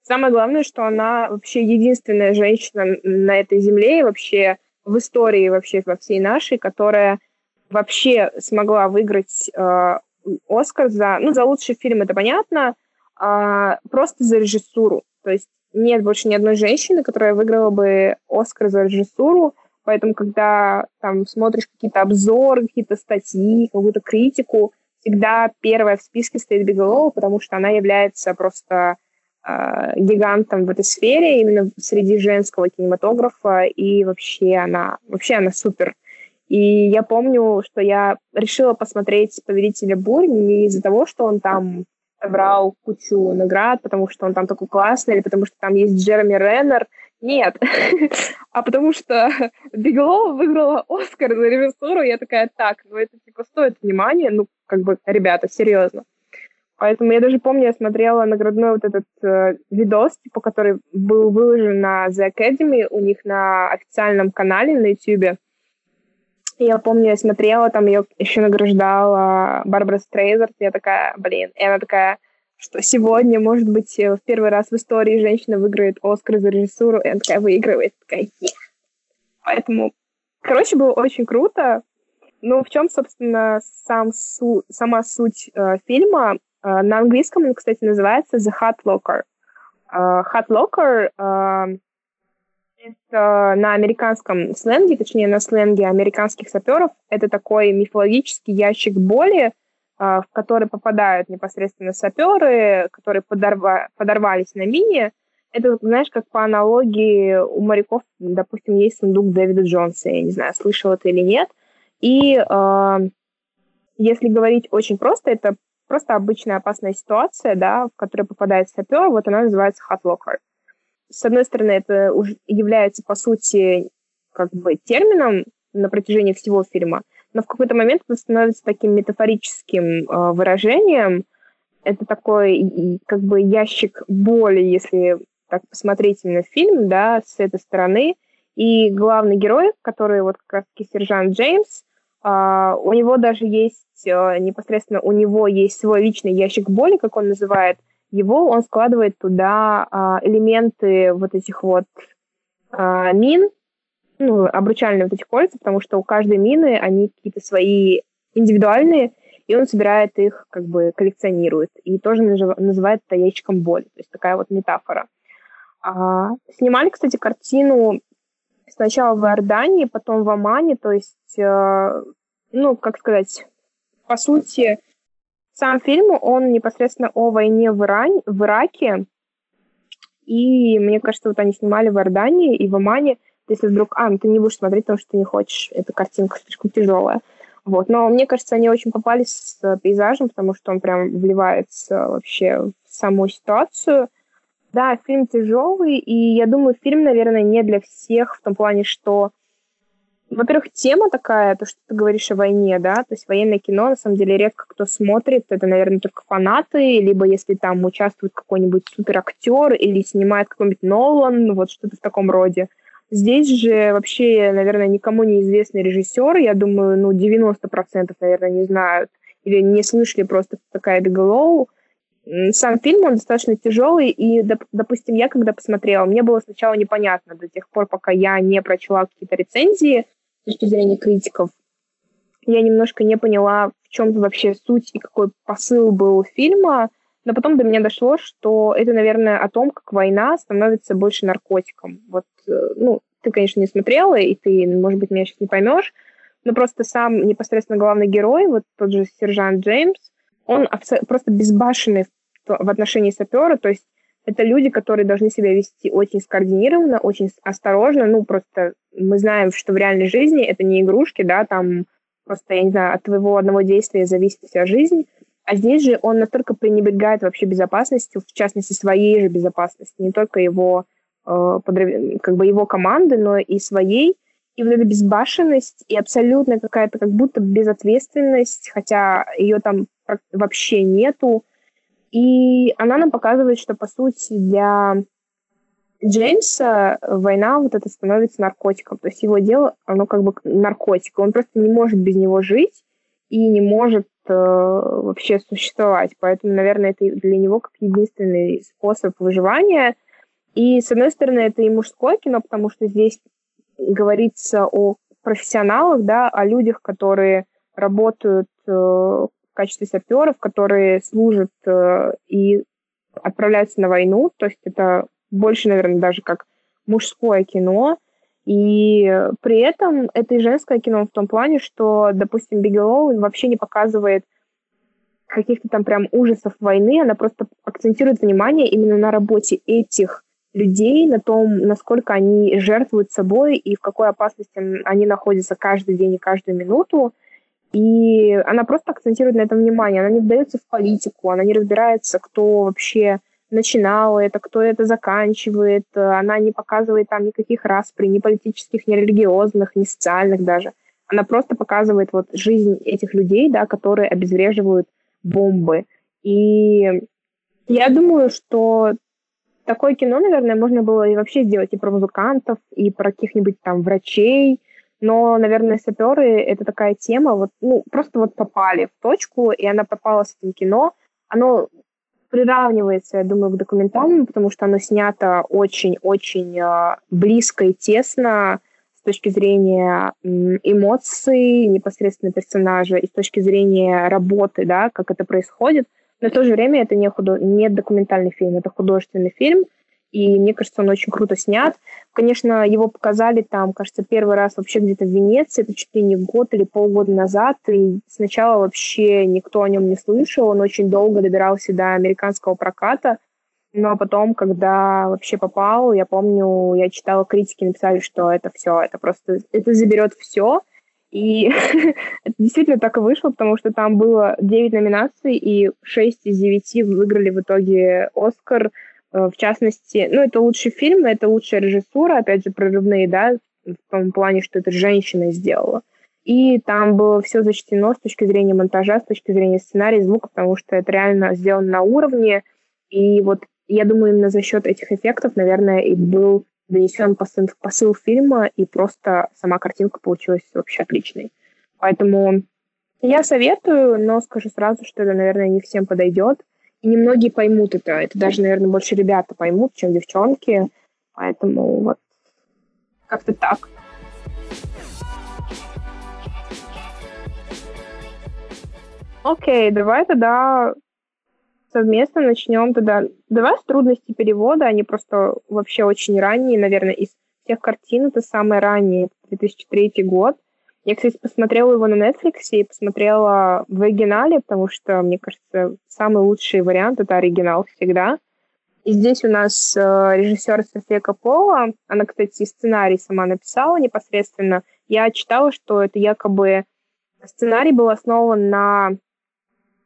Самое главное, что она вообще единственная женщина на этой земле и вообще в истории вообще во всей нашей, которая вообще смогла выиграть э, Оскар за, ну, за лучший фильм, это понятно, э, просто за режиссуру. То есть нет больше ни одной женщины, которая выиграла бы Оскар за режиссуру, поэтому когда там смотришь какие-то обзоры, какие-то статьи, какую-то критику, всегда первая в списке стоит Бигелоу, потому что она является просто гигантом в этой сфере, именно среди женского кинематографа, и вообще она, вообще она супер. И я помню, что я решила посмотреть «Повелителя бурь» не из-за того, что он там собрал кучу наград, потому что он там такой классный, или потому что там есть Джереми Реннер. Нет. [laughs] а потому что Биглоу выиграла Оскар за режиссуру, я такая, так, ну это типа стоит внимания, ну как бы, ребята, серьезно. Поэтому я даже помню, я смотрела наградной вот этот э, видос, типа, который был выложен на The Academy у них на официальном канале на YouTube. Я помню, я смотрела, там ее еще награждала Барбара Стрейзерт. Я такая, блин. И она такая, что сегодня, может быть, в первый раз в истории женщина выиграет Оскар за режиссуру. И она такая выигрывает. Такая, yeah. Поэтому, короче, было очень круто. Ну, в чем, собственно, сам су сама суть э, фильма? Э, на английском он, кстати, называется The Hot Locker. Э, Hot Locker э, это на американском сленге, точнее на сленге американских саперов, это такой мифологический ящик боли, а, в который попадают непосредственно саперы, которые подорва, подорвались на мине. Это, знаешь, как по аналогии у моряков, допустим, есть сундук Дэвида Джонса, я не знаю, слышал это или нет. И э, если говорить очень просто, это просто обычная опасная ситуация, да, в которой попадает сапер, вот она называется locker с одной стороны, это уже является, по сути, как бы термином на протяжении всего фильма, но в какой-то момент это становится таким метафорическим э, выражением. Это такой как бы ящик боли, если так посмотреть именно фильм, да, с этой стороны. И главный герой, который вот как раз-таки сержант Джеймс, у него даже есть, э, непосредственно у него есть свой личный ящик боли, как он называет – его он складывает туда а, элементы вот этих вот а, мин, ну, обручальные вот эти кольца, потому что у каждой мины они какие-то свои индивидуальные, и он собирает их, как бы коллекционирует, и тоже называет это ящиком боли, то есть такая вот метафора. А, снимали, кстати, картину сначала в Иордании, потом в Омане, то есть, э, ну, как сказать, по сути, сам фильм, он непосредственно о войне в, Иране, в Ираке. И мне кажется, вот они снимали в Иордании и в Омане. Если вдруг... А, ну ты не будешь смотреть, потому что ты не хочешь. Эта картинка слишком тяжелая. Вот. Но мне кажется, они очень попали с пейзажем, потому что он прям вливается вообще в саму ситуацию. Да, фильм тяжелый, и я думаю, фильм, наверное, не для всех в том плане, что во-первых, тема такая, то, что ты говоришь о войне, да, то есть военное кино, на самом деле, редко кто смотрит, это, наверное, только фанаты, либо если там участвует какой-нибудь суперактер или снимает какой-нибудь Нолан, вот что-то в таком роде. Здесь же вообще, наверное, никому не известный режиссер, я думаю, ну, 90%, наверное, не знают или не слышали просто такая Биглоу. Сам фильм, он достаточно тяжелый, и, допустим, я когда посмотрела, мне было сначала непонятно до тех пор, пока я не прочла какие-то рецензии, с точки зрения критиков, я немножко не поняла, в чем вообще суть и какой посыл был фильма, но потом до меня дошло, что это, наверное, о том, как война становится больше наркотиком. Вот, э, ну, ты, конечно, не смотрела, и ты, может быть, меня сейчас не поймешь, но просто сам непосредственно главный герой, вот тот же сержант Джеймс, он просто безбашенный в отношении сапера, то есть это люди, которые должны себя вести очень скоординированно, очень осторожно. Ну, просто мы знаем, что в реальной жизни это не игрушки, да, там просто, я не знаю, от твоего одного действия зависит вся жизнь. А здесь же он настолько пренебрегает вообще безопасностью, в частности, своей же безопасности, не только его, э, как бы его команды, но и своей. И вот эта безбашенность и абсолютно какая-то как будто безответственность, хотя ее там вообще нету, и она нам показывает, что, по сути, для Джеймса война вот это становится наркотиком. То есть его дело, оно как бы наркотик. Он просто не может без него жить и не может э, вообще существовать. Поэтому, наверное, это для него как единственный способ выживания. И, с одной стороны, это и мужское кино, потому что здесь говорится о профессионалах, да, о людях, которые работают э, в качестве саперов, которые служат э, и отправляются на войну. То есть это больше, наверное, даже как мужское кино. И при этом это и женское кино в том плане, что, допустим, Бигелоу вообще не показывает каких-то там прям ужасов войны, она просто акцентирует внимание именно на работе этих людей, на том, насколько они жертвуют собой и в какой опасности они находятся каждый день и каждую минуту. И она просто акцентирует на этом внимание. Она не вдается в политику, она не разбирается, кто вообще начинал это, кто это заканчивает. Она не показывает там никаких распри, ни политических, ни религиозных, ни социальных даже. Она просто показывает вот жизнь этих людей, да, которые обезвреживают бомбы. И я думаю, что такое кино, наверное, можно было и вообще сделать и про музыкантов, и про каких-нибудь там врачей, но, наверное, саперы — это такая тема, вот, ну, просто вот попали в точку, и она попала с этим кино. Оно приравнивается, я думаю, к документальному, потому что оно снято очень-очень э, близко и тесно с точки зрения эмоций непосредственно персонажа и с точки зрения работы, да, как это происходит. Но в то же время это не, худо... не документальный фильм, это художественный фильм, и мне кажется, он очень круто снят. Конечно, его показали там, кажется, первый раз вообще где-то в Венеции, это чуть ли не год или полгода назад, и сначала вообще никто о нем не слышал, он очень долго добирался до американского проката, но потом, когда вообще попал, я помню, я читала критики, написали, что это все, это просто, это заберет все, и [laughs] это действительно так и вышло, потому что там было 9 номинаций, и 6 из 9 выиграли в итоге Оскар, в частности, ну, это лучший фильм, это лучшая режиссура, опять же, прорывные, да, в том плане, что это женщина сделала. И там было все зачтено с точки зрения монтажа, с точки зрения сценария, звука, потому что это реально сделано на уровне. И вот я думаю, именно за счет этих эффектов, наверное, и был донесен посыл, посыл фильма, и просто сама картинка получилась вообще отличной. Поэтому я советую, но скажу сразу, что это, наверное, не всем подойдет. И немногие поймут это. Это даже, наверное, больше ребята поймут, чем девчонки. Поэтому вот как-то так. Окей, давай тогда совместно начнем тогда. Давай с трудностей перевода, они просто вообще очень ранние, наверное, из всех картин это самые ранние, 2003 год. Я, кстати, посмотрела его на Netflix и посмотрела в оригинале, потому что, мне кажется, самый лучший вариант — это оригинал всегда. И здесь у нас э, режиссер София Коппола. Она, кстати, сценарий сама написала непосредственно. Я читала, что это якобы сценарий был основан на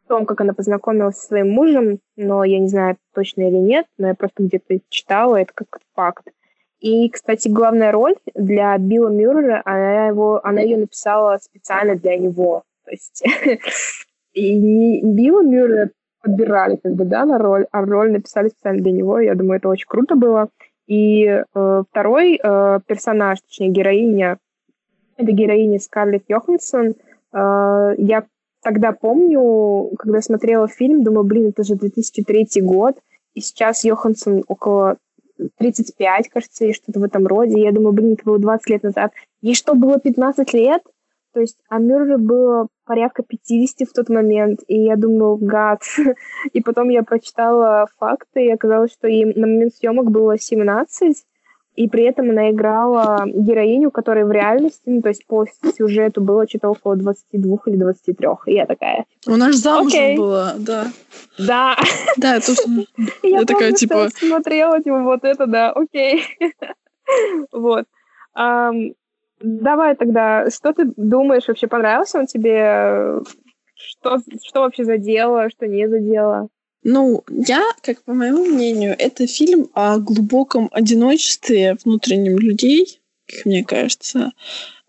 том, как она познакомилась со своим мужем, но я не знаю, точно или нет, но я просто где-то читала, это как факт. И, кстати, главная роль для Билла Мюррея, она, его, она ее написала специально для него. То есть [laughs] и Билла Мюррея подбирали как бы, да, на роль, а роль написали специально для него. Я думаю, это очень круто было. И э, второй э, персонаж, точнее, героиня, это героиня Скарлетт Йоханссон. Э, я тогда помню, когда смотрела фильм, думаю, блин, это же 2003 год, и сейчас Йоханссон около 35, кажется, и что-то в этом роде. Я думаю, блин, это было 20 лет назад. Ей что, было 15 лет? То есть, а Мюрре было порядка 50 в тот момент, и я думаю, гад. [laughs] и потом я прочитала факты, и оказалось, что ей на момент съемок было 17, и при этом она играла героиню, которая в реальности, ну, то есть по сюжету было что-то около 22 или 23. И я такая... Она же замужем okay. была, да. Да. Да, это [laughs] Я такая, типа... смотрела, типа, вот это, да, окей. [laughs] Вот. Давай тогда, что ты думаешь, вообще понравился он тебе? Что, что вообще задело, что не задело? Ну, я, как по моему мнению, это фильм о глубоком одиночестве внутреннем людей, как мне кажется.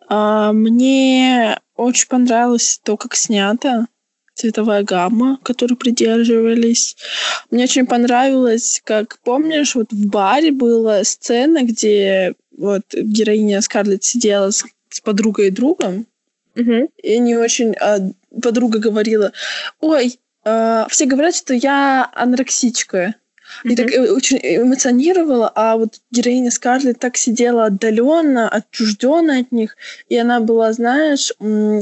А, мне очень понравилось то, как снято, цветовая гамма, которой придерживались. Мне очень понравилось, как, помнишь, вот в баре была сцена, где вот героиня Скарлетт сидела с, с подругой и другом, угу. и они очень... А, подруга говорила, ой, э, все говорят, что я анорексичка. И так э, очень эмоционировала, а вот героиня Скарлетт так сидела отдаленно, отчужденно от них, и она была, знаешь,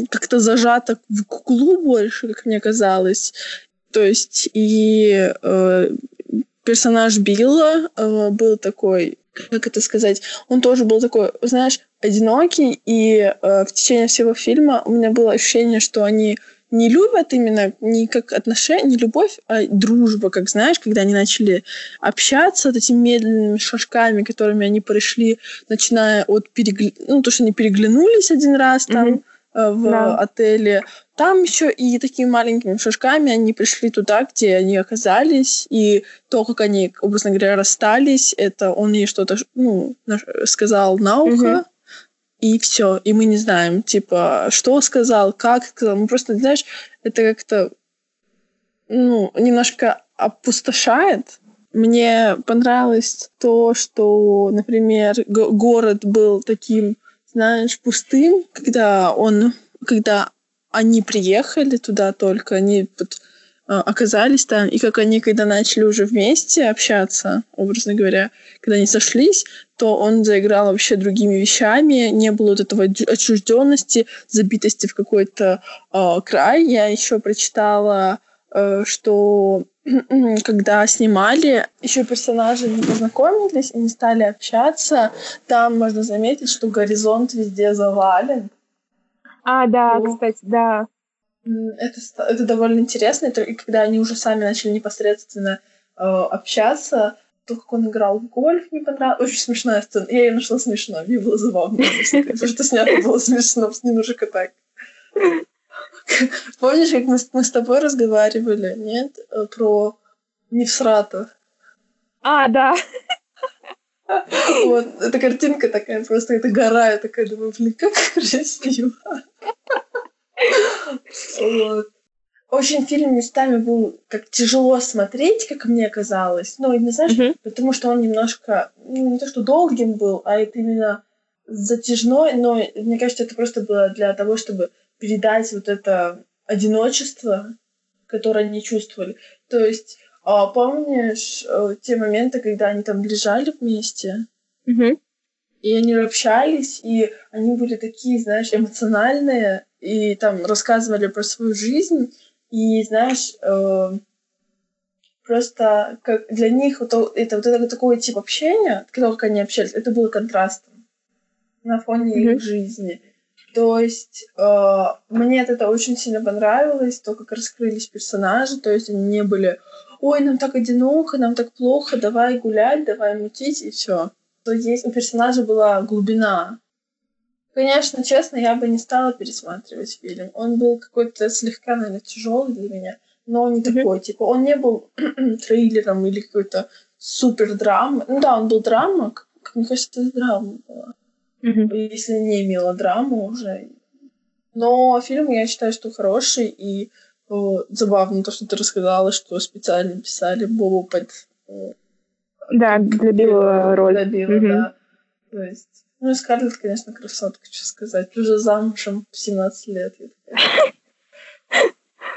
как-то зажата в куклу больше, как мне казалось. То есть и э, персонаж Билла э, был такой, как это сказать, он тоже был такой, знаешь, одинокий, и э, в течение всего фильма у меня было ощущение, что они не любят именно не как отношения, не любовь, а дружба, как знаешь, когда они начали общаться вот этими медленными шажками, которыми они пришли, начиная от перегля... ну, то, что они переглянулись один раз там mm-hmm. в да. отеле, там еще и такими маленькими шажками они пришли туда, где они оказались, и то, как они, образно говоря, расстались, это он ей что-то ну, сказал на ухо, mm-hmm и все, и мы не знаем, типа, что сказал, как сказал. Мы просто, знаешь, это как-то, ну, немножко опустошает. Мне понравилось то, что, например, город был таким, знаешь, пустым, когда он, когда они приехали туда только, они вот, оказались там, и как они, когда начали уже вместе общаться, образно говоря, когда они сошлись, то он заиграл вообще другими вещами, не было вот этого отчужденности, забитости в какой-то э, край. Я еще прочитала, э, что [clears throat] когда снимали, еще персонажи не познакомились и не стали общаться, там можно заметить, что горизонт везде завален. А, да, то... кстати, да. Это, это довольно интересно, и когда они уже сами начали непосредственно э, общаться, то, как он играл в гольф, мне понравилось. Очень смешная сцена. Я ее нашла смешно. Мне было забавно. [laughs] Потому что снято было смешно. Немножко так. [laughs] Помнишь, как мы, мы с тобой разговаривали, нет? Э, про Невсрата. А, да. Вот, эта картинка такая, просто эта гора, я такая думаю, блин, как [laughs] красиво. [laughs] Вот очень фильм местами был как тяжело смотреть, как мне казалось. Ну, не знаешь, mm-hmm. потому что он немножко, ну, не то что долгим был, а это именно затяжной, но мне кажется, это просто было для того, чтобы передать вот это одиночество, которое они чувствовали. То есть, а, помнишь а, те моменты, когда они там лежали вместе, mm-hmm. И они общались, и они были такие, знаешь, эмоциональные, и там рассказывали про свою жизнь, и знаешь, э, просто как для них вот это вот это такой тип общения, как они общались, это было контрастом на фоне mm-hmm. их жизни. То есть э, мне это очень сильно понравилось, то, как раскрылись персонажи, то есть они не были «Ой, нам так одиноко, нам так плохо, давай гулять, давай мутить» и все. То есть у персонажа была глубина, Конечно, честно, я бы не стала пересматривать фильм. Он был какой-то слегка, наверное, тяжелый для меня, но он не mm-hmm. такой. Типа, он не был [clears throat] трейлером или какой-то супер драмой. Ну да, он был драма, как мне кажется, это драма была. Mm-hmm. Если не мелодрама уже. Но фильм, я считаю, что хороший, и о, забавно то, что ты рассказала, что специально писали Бобу под... Да, для Билла роль. Для Билла, mm-hmm. да. То есть ну, и Скарлетт, конечно, красотка, что сказать. Уже замужем в 17 лет.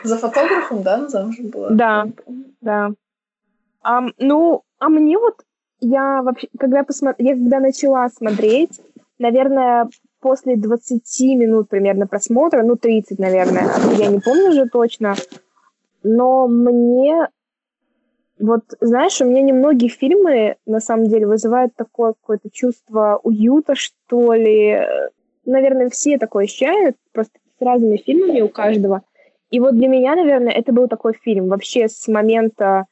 За фотографом, да, замужем была? Да, да. А, ну, а мне вот, я вообще, когда, посмотр... я когда начала смотреть, наверное, после 20 минут примерно просмотра, ну, 30, наверное, я не помню уже точно, но мне вот, знаешь, у меня немногие фильмы, на самом деле, вызывают такое какое-то чувство уюта, что ли. Наверное, все такое ощущают, просто с разными фильмами у каждого. И вот для меня, наверное, это был такой фильм. Вообще с момента,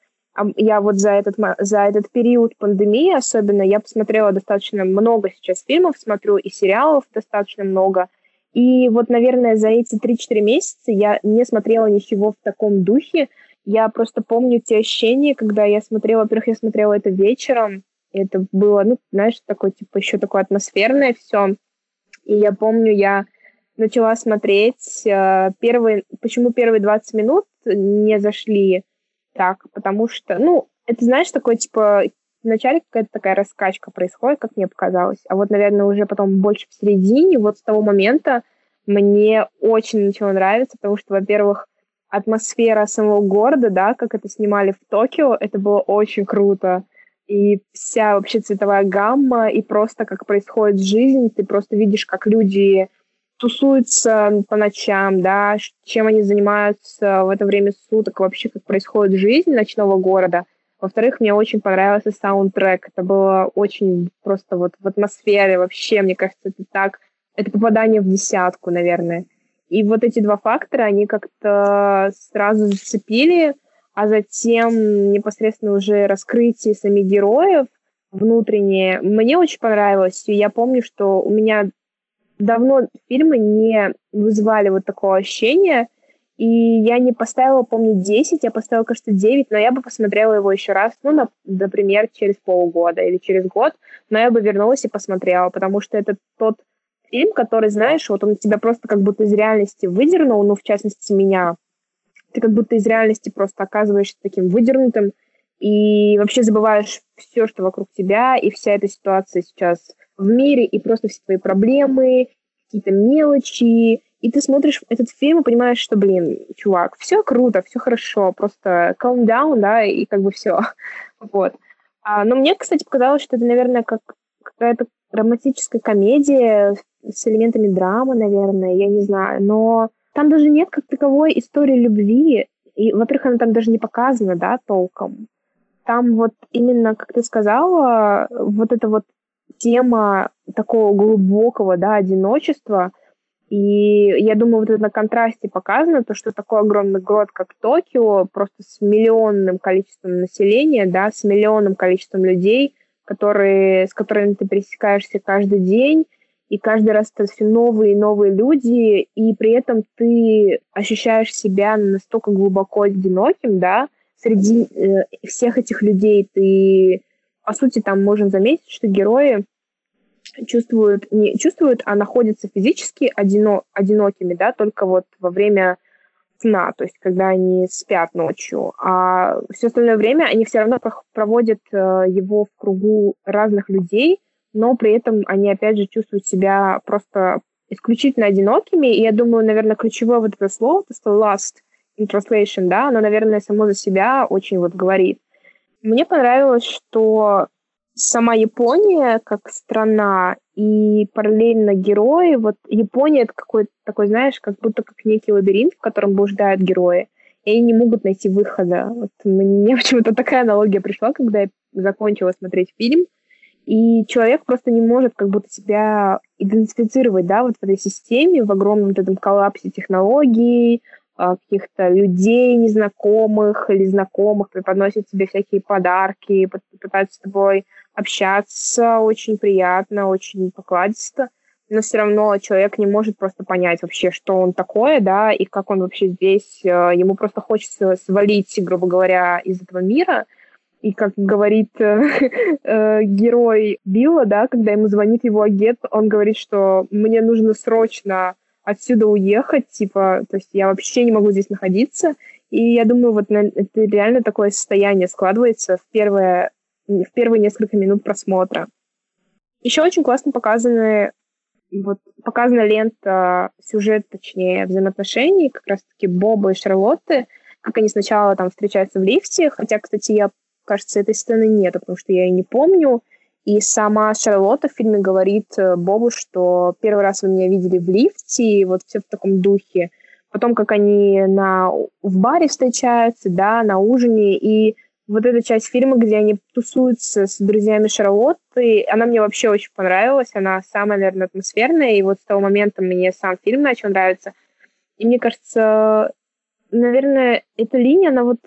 я вот за этот, за этот период пандемии особенно, я посмотрела достаточно много сейчас фильмов, смотрю и сериалов достаточно много. И вот, наверное, за эти 3-4 месяца я не смотрела ничего в таком духе, я просто помню те ощущения, когда я смотрела, во-первых, я смотрела это вечером, и это было, ну, знаешь, такое, типа, еще такое атмосферное все. И я помню, я начала смотреть э, первые, почему первые 20 минут не зашли так, потому что, ну, это, знаешь, такое, типа, вначале какая-то такая раскачка происходит, как мне показалось, а вот, наверное, уже потом больше в середине, вот с того момента мне очень начало нравиться, потому что, во-первых, атмосфера самого города, да, как это снимали в Токио, это было очень круто. И вся вообще цветовая гамма, и просто как происходит жизнь, ты просто видишь, как люди тусуются по ночам, да, чем они занимаются в это время суток, вообще как происходит жизнь ночного города. Во-вторых, мне очень понравился саундтрек. Это было очень просто вот в атмосфере вообще, мне кажется, это так... Это попадание в десятку, наверное. И вот эти два фактора, они как-то сразу зацепили, а затем непосредственно уже раскрытие самих героев внутреннее мне очень понравилось. И я помню, что у меня давно фильмы не вызывали вот такого ощущения, и я не поставила, помню, 10, я поставила, кажется, 9, но я бы посмотрела его еще раз, ну, на, например, через полгода или через год, но я бы вернулась и посмотрела, потому что это тот фильм, который, знаешь, вот он тебя просто как будто из реальности выдернул, ну, в частности, меня. Ты как будто из реальности просто оказываешься таким выдернутым и вообще забываешь все, что вокруг тебя, и вся эта ситуация сейчас в мире, и просто все твои проблемы, какие-то мелочи, и ты смотришь этот фильм и понимаешь, что, блин, чувак, все круто, все хорошо, просто calm down, да, и как бы все. [laughs] Вот. А, но мне, кстати, показалось, что это, наверное, как какая-то романтическая комедия с элементами драмы, наверное, я не знаю, но там даже нет как таковой истории любви, и, во-первых, она там даже не показана, да, толком. Там вот именно, как ты сказала, вот эта вот тема такого глубокого, да, одиночества, и я думаю, вот это на контрасте показано, то, что такой огромный город, как Токио, просто с миллионным количеством населения, да, с миллионным количеством людей, которые, с которыми ты пересекаешься каждый день, и каждый раз это все новые и новые люди, и при этом ты ощущаешь себя настолько глубоко одиноким, да, среди э, всех этих людей. Ты, по сути, там можем заметить, что герои чувствуют, не чувствуют, а находятся физически одино, одинокими, да, только вот во время сна, то есть когда они спят ночью, а все остальное время они все равно проводят э, его в кругу разных людей, но при этом они, опять же, чувствуют себя просто исключительно одинокими, и я думаю, наверное, ключевое вот это слово, это last in translation, да, оно, наверное, само за себя очень вот говорит. Мне понравилось, что сама Япония как страна и параллельно герои, вот Япония это какой-то такой, знаешь, как будто как некий лабиринт, в котором блуждают герои, и они не могут найти выхода. Вот мне [laughs] почему-то такая аналогия пришла, когда я закончила смотреть фильм, и человек просто не может как будто себя идентифицировать, да, вот в этой системе, в огромном вот этом коллапсе технологий, каких-то людей незнакомых или знакомых, преподносят тебе всякие подарки, пытаются с тобой общаться очень приятно, очень покладисто, но все равно человек не может просто понять вообще, что он такое, да, и как он вообще здесь, э, ему просто хочется свалить, грубо говоря, из этого мира, и как говорит э, [laughs] э, герой Билла, да, когда ему звонит его агент, он говорит, что мне нужно срочно отсюда уехать, типа, то есть я вообще не могу здесь находиться. И я думаю, вот на, это реально такое состояние складывается в, первое, в первые несколько минут просмотра. Еще очень классно показаны вот показана лента, сюжет, точнее, взаимоотношений, как раз-таки Боба и Шарлотты, как они сначала там встречаются в лифте, хотя, кстати, я кажется, этой сцены нет, потому что я ее не помню. И сама Шарлотта в фильме говорит э, Бобу, что первый раз вы меня видели в лифте, и вот все в таком духе. Потом, как они на, в баре встречаются, да, на ужине, и вот эта часть фильма, где они тусуются с друзьями Шарлотты, она мне вообще очень понравилась, она самая, наверное, атмосферная, и вот с того момента мне сам фильм начал нравиться. И мне кажется, наверное, эта линия, она вот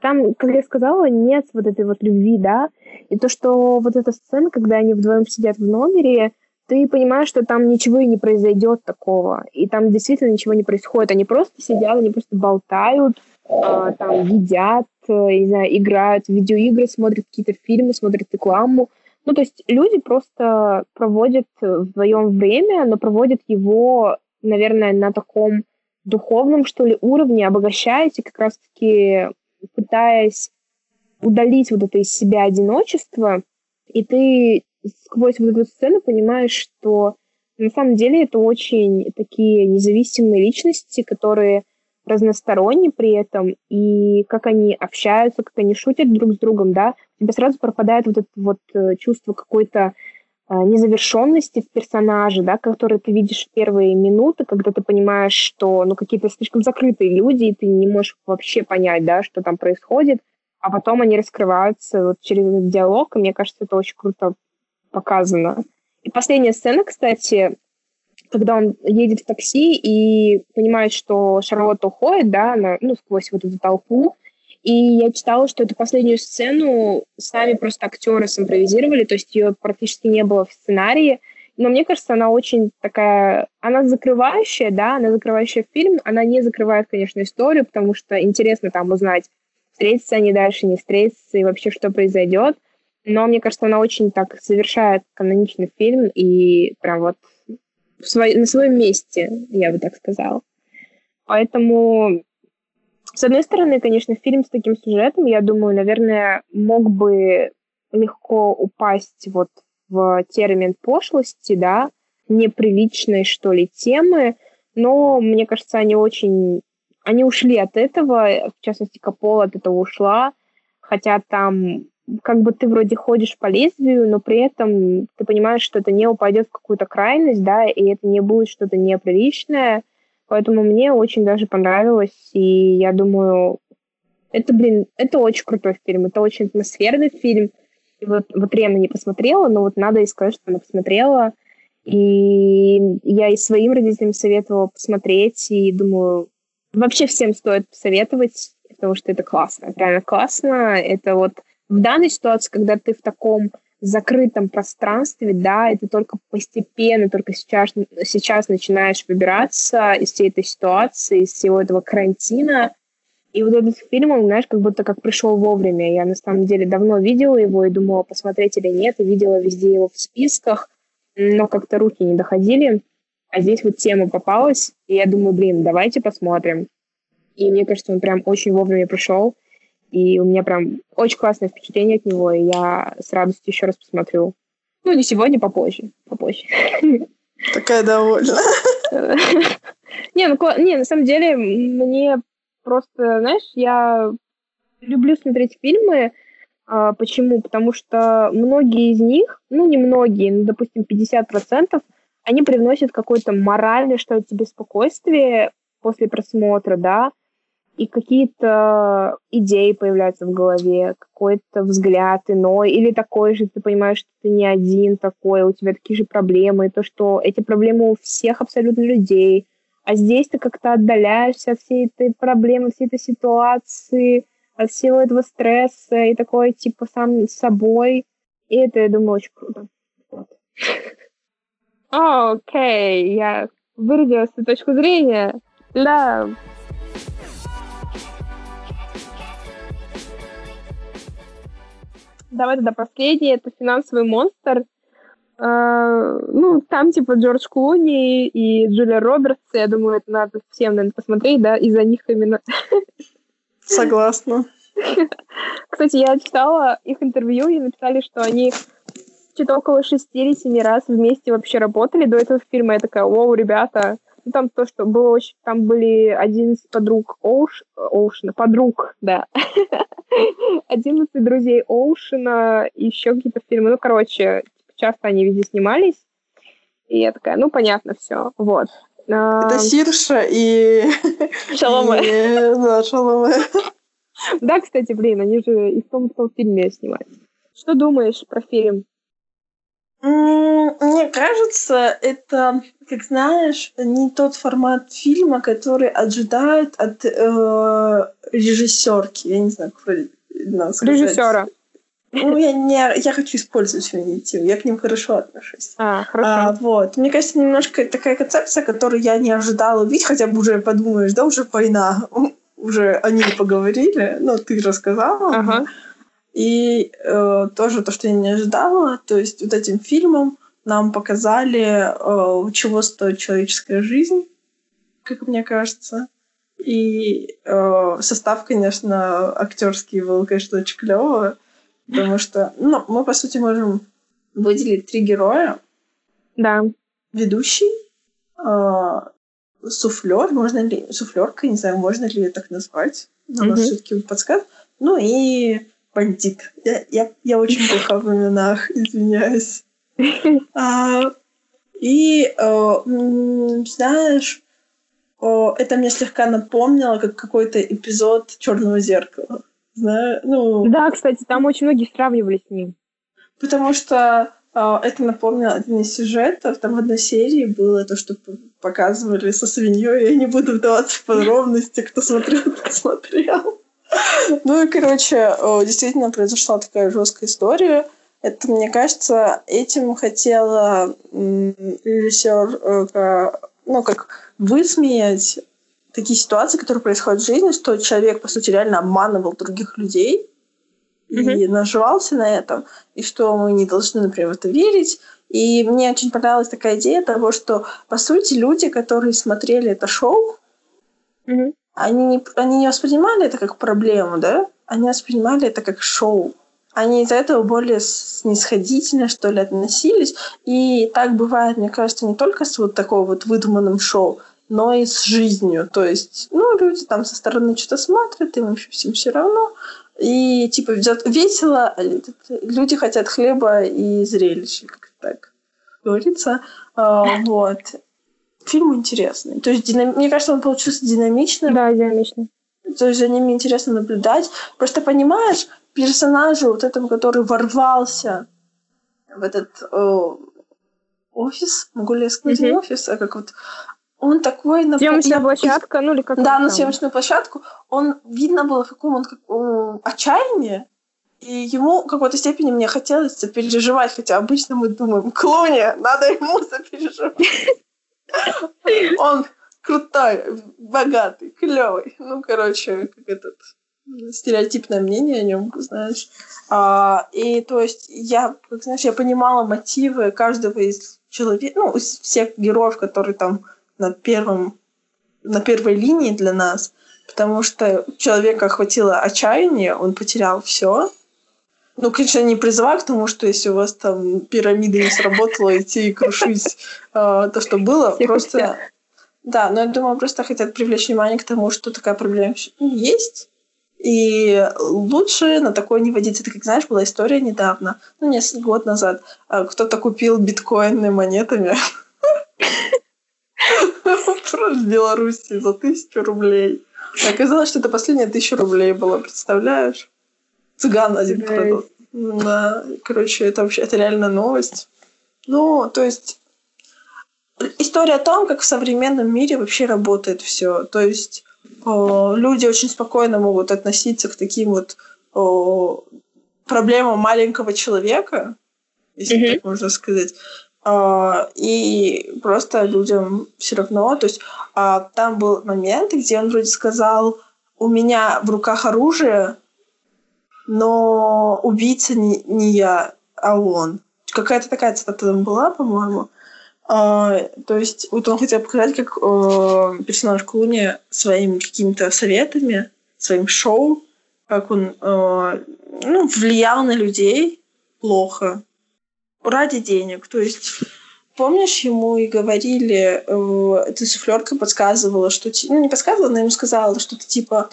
там, как я сказала, нет вот этой вот любви, да, и то, что вот эта сцена, когда они вдвоем сидят в номере, ты понимаешь, что там ничего и не произойдет такого, и там действительно ничего не происходит, они просто сидят, они просто болтают, а, там едят, э, не знаю, играют в видеоигры, смотрят какие-то фильмы, смотрят рекламу, ну, то есть люди просто проводят вдвоем время, но проводят его, наверное, на таком духовном, что ли, уровне, обогащаясь. И как раз-таки пытаясь удалить вот это из себя одиночество, и ты сквозь вот эту сцену понимаешь, что на самом деле это очень такие независимые личности, которые разносторонние при этом, и как они общаются, как они шутят друг с другом, да, у тебя сразу пропадает вот это вот э, чувство какой-то незавершенности в персонаже, да, который ты видишь в первые минуты, когда ты понимаешь, что ну, какие-то слишком закрытые люди, и ты не можешь вообще понять, да, что там происходит, а потом они раскрываются вот через этот диалог, и мне кажется, это очень круто показано. И последняя сцена, кстати, когда он едет в такси и понимает, что Шарлотта уходит, да, на, ну, сквозь вот эту толпу, и я читала, что эту последнюю сцену сами просто актеры симпровизировали, то есть ее практически не было в сценарии. Но мне кажется, она очень такая... Она закрывающая, да, она закрывающая фильм. Она не закрывает, конечно, историю, потому что интересно там узнать, встретятся они дальше, не встретятся, и вообще что произойдет. Но мне кажется, она очень так завершает каноничный фильм и прям вот свой, на своем месте, я бы так сказала. Поэтому с одной стороны, конечно, фильм с таким сюжетом, я думаю, наверное, мог бы легко упасть вот в термин пошлости, да, неприличной, что ли, темы, но мне кажется, они очень... Они ушли от этого, в частности, Капол от этого ушла, хотя там как бы ты вроде ходишь по лезвию, но при этом ты понимаешь, что это не упадет в какую-то крайность, да, и это не будет что-то неприличное, Поэтому мне очень даже понравилось, и я думаю, это, блин, это очень крутой фильм, это очень атмосферный фильм. И вот, вот Рена не посмотрела, но вот надо и сказать, что она посмотрела. И я и своим родителям советовала посмотреть, и думаю, вообще всем стоит посоветовать, потому что это классно, реально классно. Это вот в данной ситуации, когда ты в таком закрытом пространстве, да, и ты только постепенно, только сейчас, сейчас начинаешь выбираться из всей этой ситуации, из всего этого карантина. И вот этот фильм, он, знаешь, как будто как пришел вовремя. Я на самом деле давно видела его и думала, посмотреть или нет, и видела везде его в списках, но как-то руки не доходили. А здесь вот тема попалась, и я думаю, блин, давайте посмотрим. И мне кажется, он прям очень вовремя пришел. И у меня прям очень классное впечатление от него, и я с радостью еще раз посмотрю. Ну, не сегодня, попозже. Попозже. [laughs] Такая довольна. [laughs] Не, ну, не, на самом деле, мне просто, знаешь, я люблю смотреть фильмы. А, почему? Потому что многие из них, ну, не многие, ну, допустим, 50%, они привносят какое-то моральное, что ли, тебе спокойствие после просмотра, да, и какие-то идеи появляются в голове, какой-то взгляд иной, или такой же, ты понимаешь, что ты не один такой, у тебя такие же проблемы, и то, что эти проблемы у всех абсолютно людей, а здесь ты как-то отдаляешься от всей этой проблемы, всей этой ситуации, от всего этого стресса, и такой, типа, сам с собой, и это, я думаю, очень круто. Окей, я выразила свою точку зрения. Да, Давай тогда последний. Это финансовый монстр. Uh, ну, там типа Джордж Клуни и Джулия Робертс. Я думаю, это надо всем, наверное, посмотреть, да, из-за них именно. Согласна. [laughs] Кстати, я читала их интервью, и написали, что они что-то около шести или семи раз вместе вообще работали до этого фильма. Я такая, вау, ребята, ну, там то, что было очень... Там были 11 подруг Оуш... Оушена, подруг, да. [laughs] 11 друзей Оушена еще какие-то фильмы. Ну, короче, часто они везде снимались. И я такая, ну, понятно, все. Вот. Это Сирша и... [laughs] Шаломе. [laughs] Да, Шаломе. Да, кстати, блин, они же и в том, в том фильме снимались. Что думаешь про фильм? Мне кажется, это, как знаешь, не тот формат фильма, который ожидают от э, режиссерки. Я не знаю, как правильно сказать. Режиссера. Ну, я, не, я хочу использовать феминитив, я к ним хорошо отношусь. А, хорошо. А, вот. Мне кажется, немножко такая концепция, которую я не ожидала увидеть, хотя бы уже подумаешь, да, уже война, [laughs] уже они поговорили, ну, ты рассказала. Ага. И э, тоже то, что я не ожидала, то есть вот этим фильмом нам показали, э, чего стоит человеческая жизнь, как мне кажется. И э, состав, конечно, актерский был, конечно, очень клевый, потому что, ну, мы, по сути, можем выделить три героя. Да. Ведущий, э, суфлер, можно ли, суфлерка, не знаю, можно ли ее так назвать, но mm-hmm. все-таки подсказ. Ну и бандит. Я, я, я очень плохо в именах, извиняюсь. [laughs] А, и, э, знаешь, это мне слегка напомнило, как какой-то эпизод Черного зеркала. Знаю, ну... Да, кстати, там очень многие сравнивали с ним. Потому что А, это напомнило один из сюжетов. Там в одной серии было то, что показывали со свиньей. Я не буду вдаваться в подробности, кто смотрел, [laughs] кто смотрел. Ну и, короче, действительно произошла такая жесткая история. Это, мне кажется, этим хотела режиссер, э, ну, как высмеять такие ситуации, которые происходят в жизни, что человек, по сути, реально обманывал других людей, mm-hmm. и наживался на этом, и что мы не должны, например, в это верить. И мне очень понравилась такая идея того, что, по сути, люди, которые смотрели это шоу, mm-hmm. Они, не, они не воспринимали это как проблему, да? Они воспринимали это как шоу. Они из-за этого более снисходительно, что ли, относились. И так бывает, мне кажется, не только с вот такого вот выдуманным шоу, но и с жизнью. То есть, ну, люди там со стороны что-то смотрят, им всем все равно. И типа весело, а люди хотят хлеба и зрелища, как так говорится. А, вот. Фильм интересный. То есть, динам... мне кажется, он получился динамичным. Да, динамичный. То есть за ними интересно наблюдать. Просто понимаешь, персонажу вот этому, который ворвался в этот э, офис, могу ли я сказать mm-hmm. офис, а как вот он такой... На... Съемочная площадка, ну или как Да, на съемочную площадку. Он, видно было, в каком он как, о, отчаянии, и ему в какой-то степени мне хотелось сопереживать, хотя обычно мы думаем, Клуни, надо ему [laughs] сопереживать. Он крутой, богатый, клевый. Ну, короче, как этот стереотипное мнение о нем, знаешь. А, и то есть я, как знаешь, я понимала мотивы каждого из человек, ну, из всех героев, которые там на первом, на первой линии для нас, потому что человека охватило отчаяние, он потерял все. Ну, конечно, не призываю к тому, что если у вас там пирамида не сработала, идти и крушить э, то, что было. Всех просто... Да, но я думаю, просто хотят привлечь внимание к тому, что такая проблема есть. И лучше на такое не водиться. Это, как знаешь, была история недавно, ну, несколько год назад. А, кто-то купил биткоины монетами. в Беларуси за тысячу рублей. Оказалось, что это последняя тысяча рублей была, представляешь? Цыган один продал. Да, короче, это вообще, это реально новость. Ну, то есть, история о том, как в современном мире вообще работает все. То есть, о, люди очень спокойно могут относиться к таким вот о, проблемам маленького человека, если mm-hmm. так можно сказать. А, и просто людям все равно. То есть а, там был момент, где он вроде сказал, у меня в руках оружие, но убийца не, не я, а он. Какая-то такая цитата там была, по-моему. А, то есть вот он хотел показать, как э, персонаж Клуни своими какими-то советами, своим шоу, как он э, ну, влиял на людей плохо, ради денег. То есть, помнишь, ему и говорили, э, эта суфлерка подсказывала, что... Ну, не подсказывала, но ему сказала что-то типа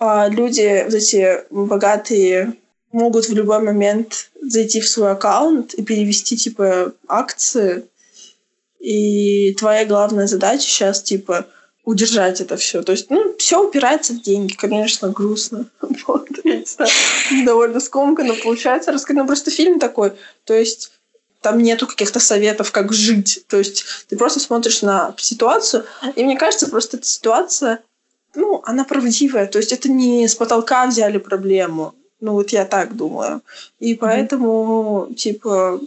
люди, вот эти богатые, могут в любой момент зайти в свой аккаунт и перевести, типа, акции. И твоя главная задача сейчас, типа, удержать это все. То есть, ну, все упирается в деньги, конечно, грустно. [laughs] Вот, я не знаю, довольно скомканно получается рассказать. Ну, просто фильм такой. То есть, там нету каких-то советов, как жить. То есть ты просто смотришь на ситуацию, и мне кажется, просто эта ситуация, ну, она правдивая. То есть это не с потолка взяли проблему. Ну, вот я так думаю. И поэтому, mm-hmm. типа,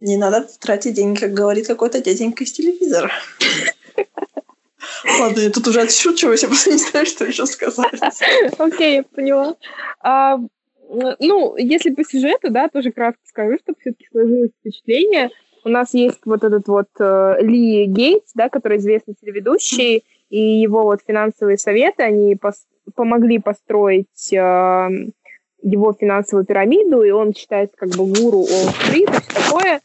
не надо тратить деньги, как говорит какой-то дяденька из телевизора. [laughs] Ладно, я тут уже отшучиваюсь, я просто не знаю, что еще сказать. Окей, я поняла. А, ну, если по сюжету, да, тоже кратко скажу, чтобы все-таки сложилось впечатление. У нас есть вот этот вот э, Ли Гейтс, да, который известный телеведущий, и его вот финансовые советы, они пос помогли построить э, его финансовую пирамиду, и он считается как бы гуру Уолл-стрит и все такое.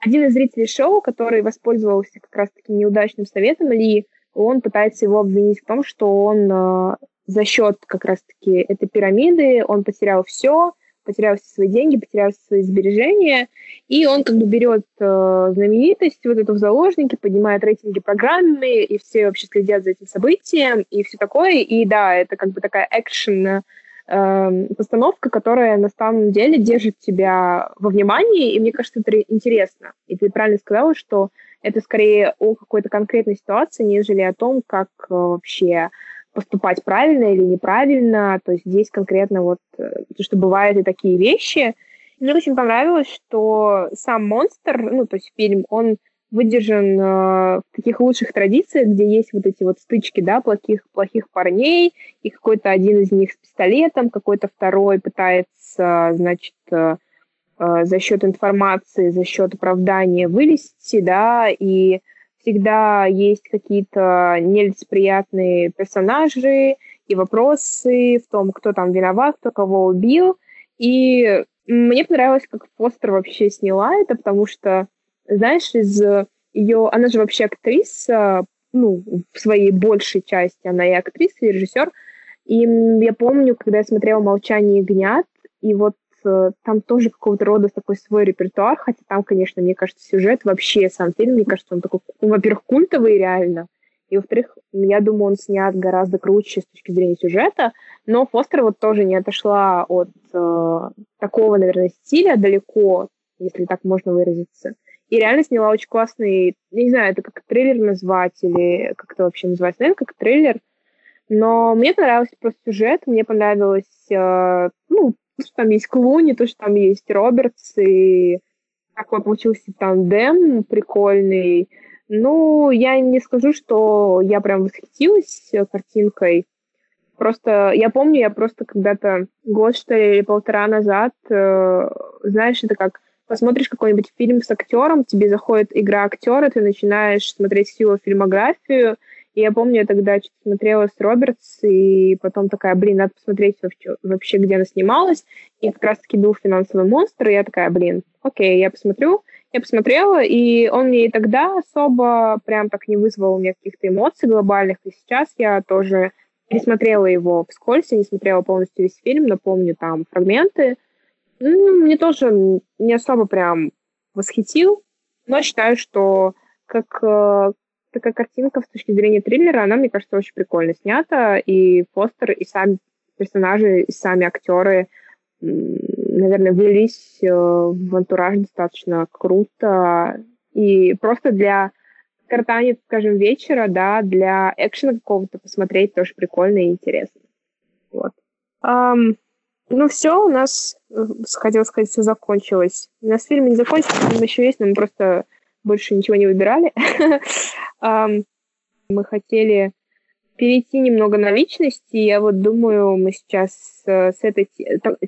Один из зрителей шоу, который воспользовался как раз-таки неудачным советом Ли, он пытается его обвинить в том, что он э, за счет как раз-таки этой пирамиды он потерял все, потерял все свои деньги, потерял все свои сбережения, и он как бы берет э, знаменитость вот эту в заложники, поднимает рейтинги программы, и все вообще следят за этим событием, и все такое. И да, это как бы такая экшен э, постановка, которая на самом деле держит тебя во внимании, и мне кажется, это интересно. И ты правильно сказала, что это скорее о какой-то конкретной ситуации, нежели о том, как э, вообще поступать правильно или неправильно. То есть здесь конкретно вот, э, то, что бывают и такие вещи. Мне очень понравилось, что сам монстр, ну, то есть фильм, он выдержан э, в таких лучших традициях, где есть вот эти вот стычки, да, плохих, плохих парней, и какой-то один из них с пистолетом, какой-то второй пытается, значит, э, э, за счет информации, за счет оправдания вылезти, да, и всегда есть какие-то нелицеприятные персонажи и вопросы в том, кто там виноват, кто кого убил. И мне понравилось, как Фостер вообще сняла это, потому что знаешь, из ее... Она же вообще актриса, ну, в своей большей части она и актриса, и режиссер. И я помню, когда я смотрела «Молчание ягнят», и вот там тоже какого-то рода такой свой репертуар, хотя там, конечно, мне кажется, сюжет вообще, сам фильм, мне кажется, он такой, во-первых, культовый реально, и, во-вторых, я думаю, он снят гораздо круче с точки зрения сюжета, но Фостер вот тоже не отошла от э, такого, наверное, стиля далеко, если так можно выразиться. И реально сняла очень классный, не знаю, это как трейлер назвать или как это вообще называется, наверное, как трейлер. Но мне понравился просто сюжет, мне понравилось, э, ну, то, что там есть Клуни, то, что там есть Робертс, и такой получился тандем прикольный. Ну, я не скажу, что я прям восхитилась картинкой. Просто я помню, я просто когда-то год, что ли, или полтора назад, э, знаешь, это как посмотришь какой-нибудь фильм с актером, тебе заходит игра актера, ты начинаешь смотреть всю его фильмографию. И я помню, я тогда что-то смотрела с Робертс, и потом такая, блин, надо посмотреть вообще, где она снималась. И как раз-таки был финансовый монстр, и я такая, блин, окей, я посмотрю. Я посмотрела, и он мне и тогда особо прям так не вызвал у меня каких-то эмоций глобальных. И сейчас я тоже пересмотрела его вскользь, я не смотрела полностью весь фильм, но помню там фрагменты. Ну, мне тоже не особо прям восхитил, но считаю, что как э, такая картинка с точки зрения триллера, она, мне кажется, очень прикольно снята, и Фостер, и сами персонажи, и сами актеры, наверное, влились э, в антураж достаточно круто, и просто для картания, скажем, вечера, да, для экшена какого-то посмотреть тоже прикольно и интересно. Вот. Um, ну все, у нас, э, хотела сказать, все закончилось. У нас фильм не закончился, фильм еще есть, но мы просто больше ничего не выбирали. [laughs] Мы хотели перейти немного на личности. Я вот думаю, мы сейчас э, с этой...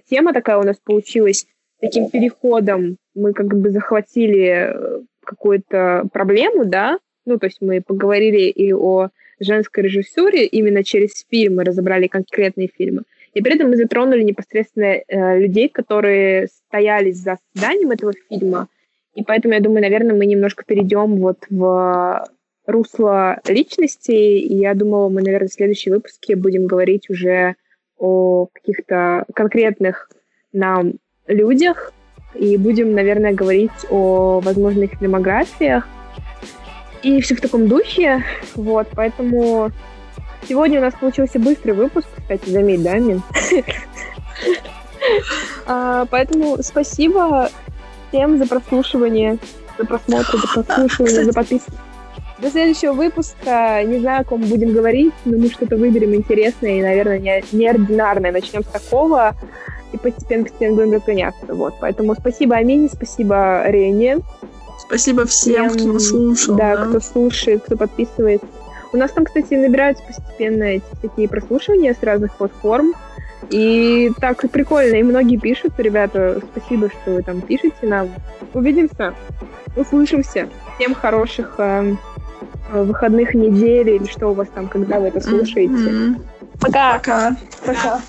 Тема такая у нас получилась таким переходом. Мы как бы захватили э, какую-то проблему, да, ну, то есть мы поговорили и о женской режиссуре именно через фильмы, разобрали конкретные фильмы. И при этом мы затронули непосредственно э, людей, которые стояли за созданием этого фильма. И поэтому, я думаю, наверное, мы немножко перейдем вот в русло личности. И я думала, мы, наверное, в следующем выпуске будем говорить уже о каких-то конкретных нам людях. И будем, наверное, говорить о возможных фильмографиях. И все в таком духе. Вот, поэтому Сегодня у нас получился быстрый выпуск, кстати, заметь, да, Мин? [laughs] А, поэтому спасибо всем за прослушивание, за просмотр, за прослушивание, за подписку. До следующего выпуска, не знаю, о ком будем говорить, но мы что-то выберем интересное и, наверное, не, неординарное. Начнем с такого и постепенно-постепенно будем разгоняться. Вот. Поэтому спасибо Амине, спасибо Рене. Спасибо всем, всем кто слушал. Да, да, кто слушает, кто подписывается. У нас там, кстати, набираются постепенно эти такие прослушивания с разных платформ. И так прикольно, и многие пишут, ребята, спасибо, что вы там пишете нам. Увидимся, услышимся. Всем хороших э, выходных недель или что у вас там, когда вы это слушаете. Mm-hmm. Пока. Пока. Пока.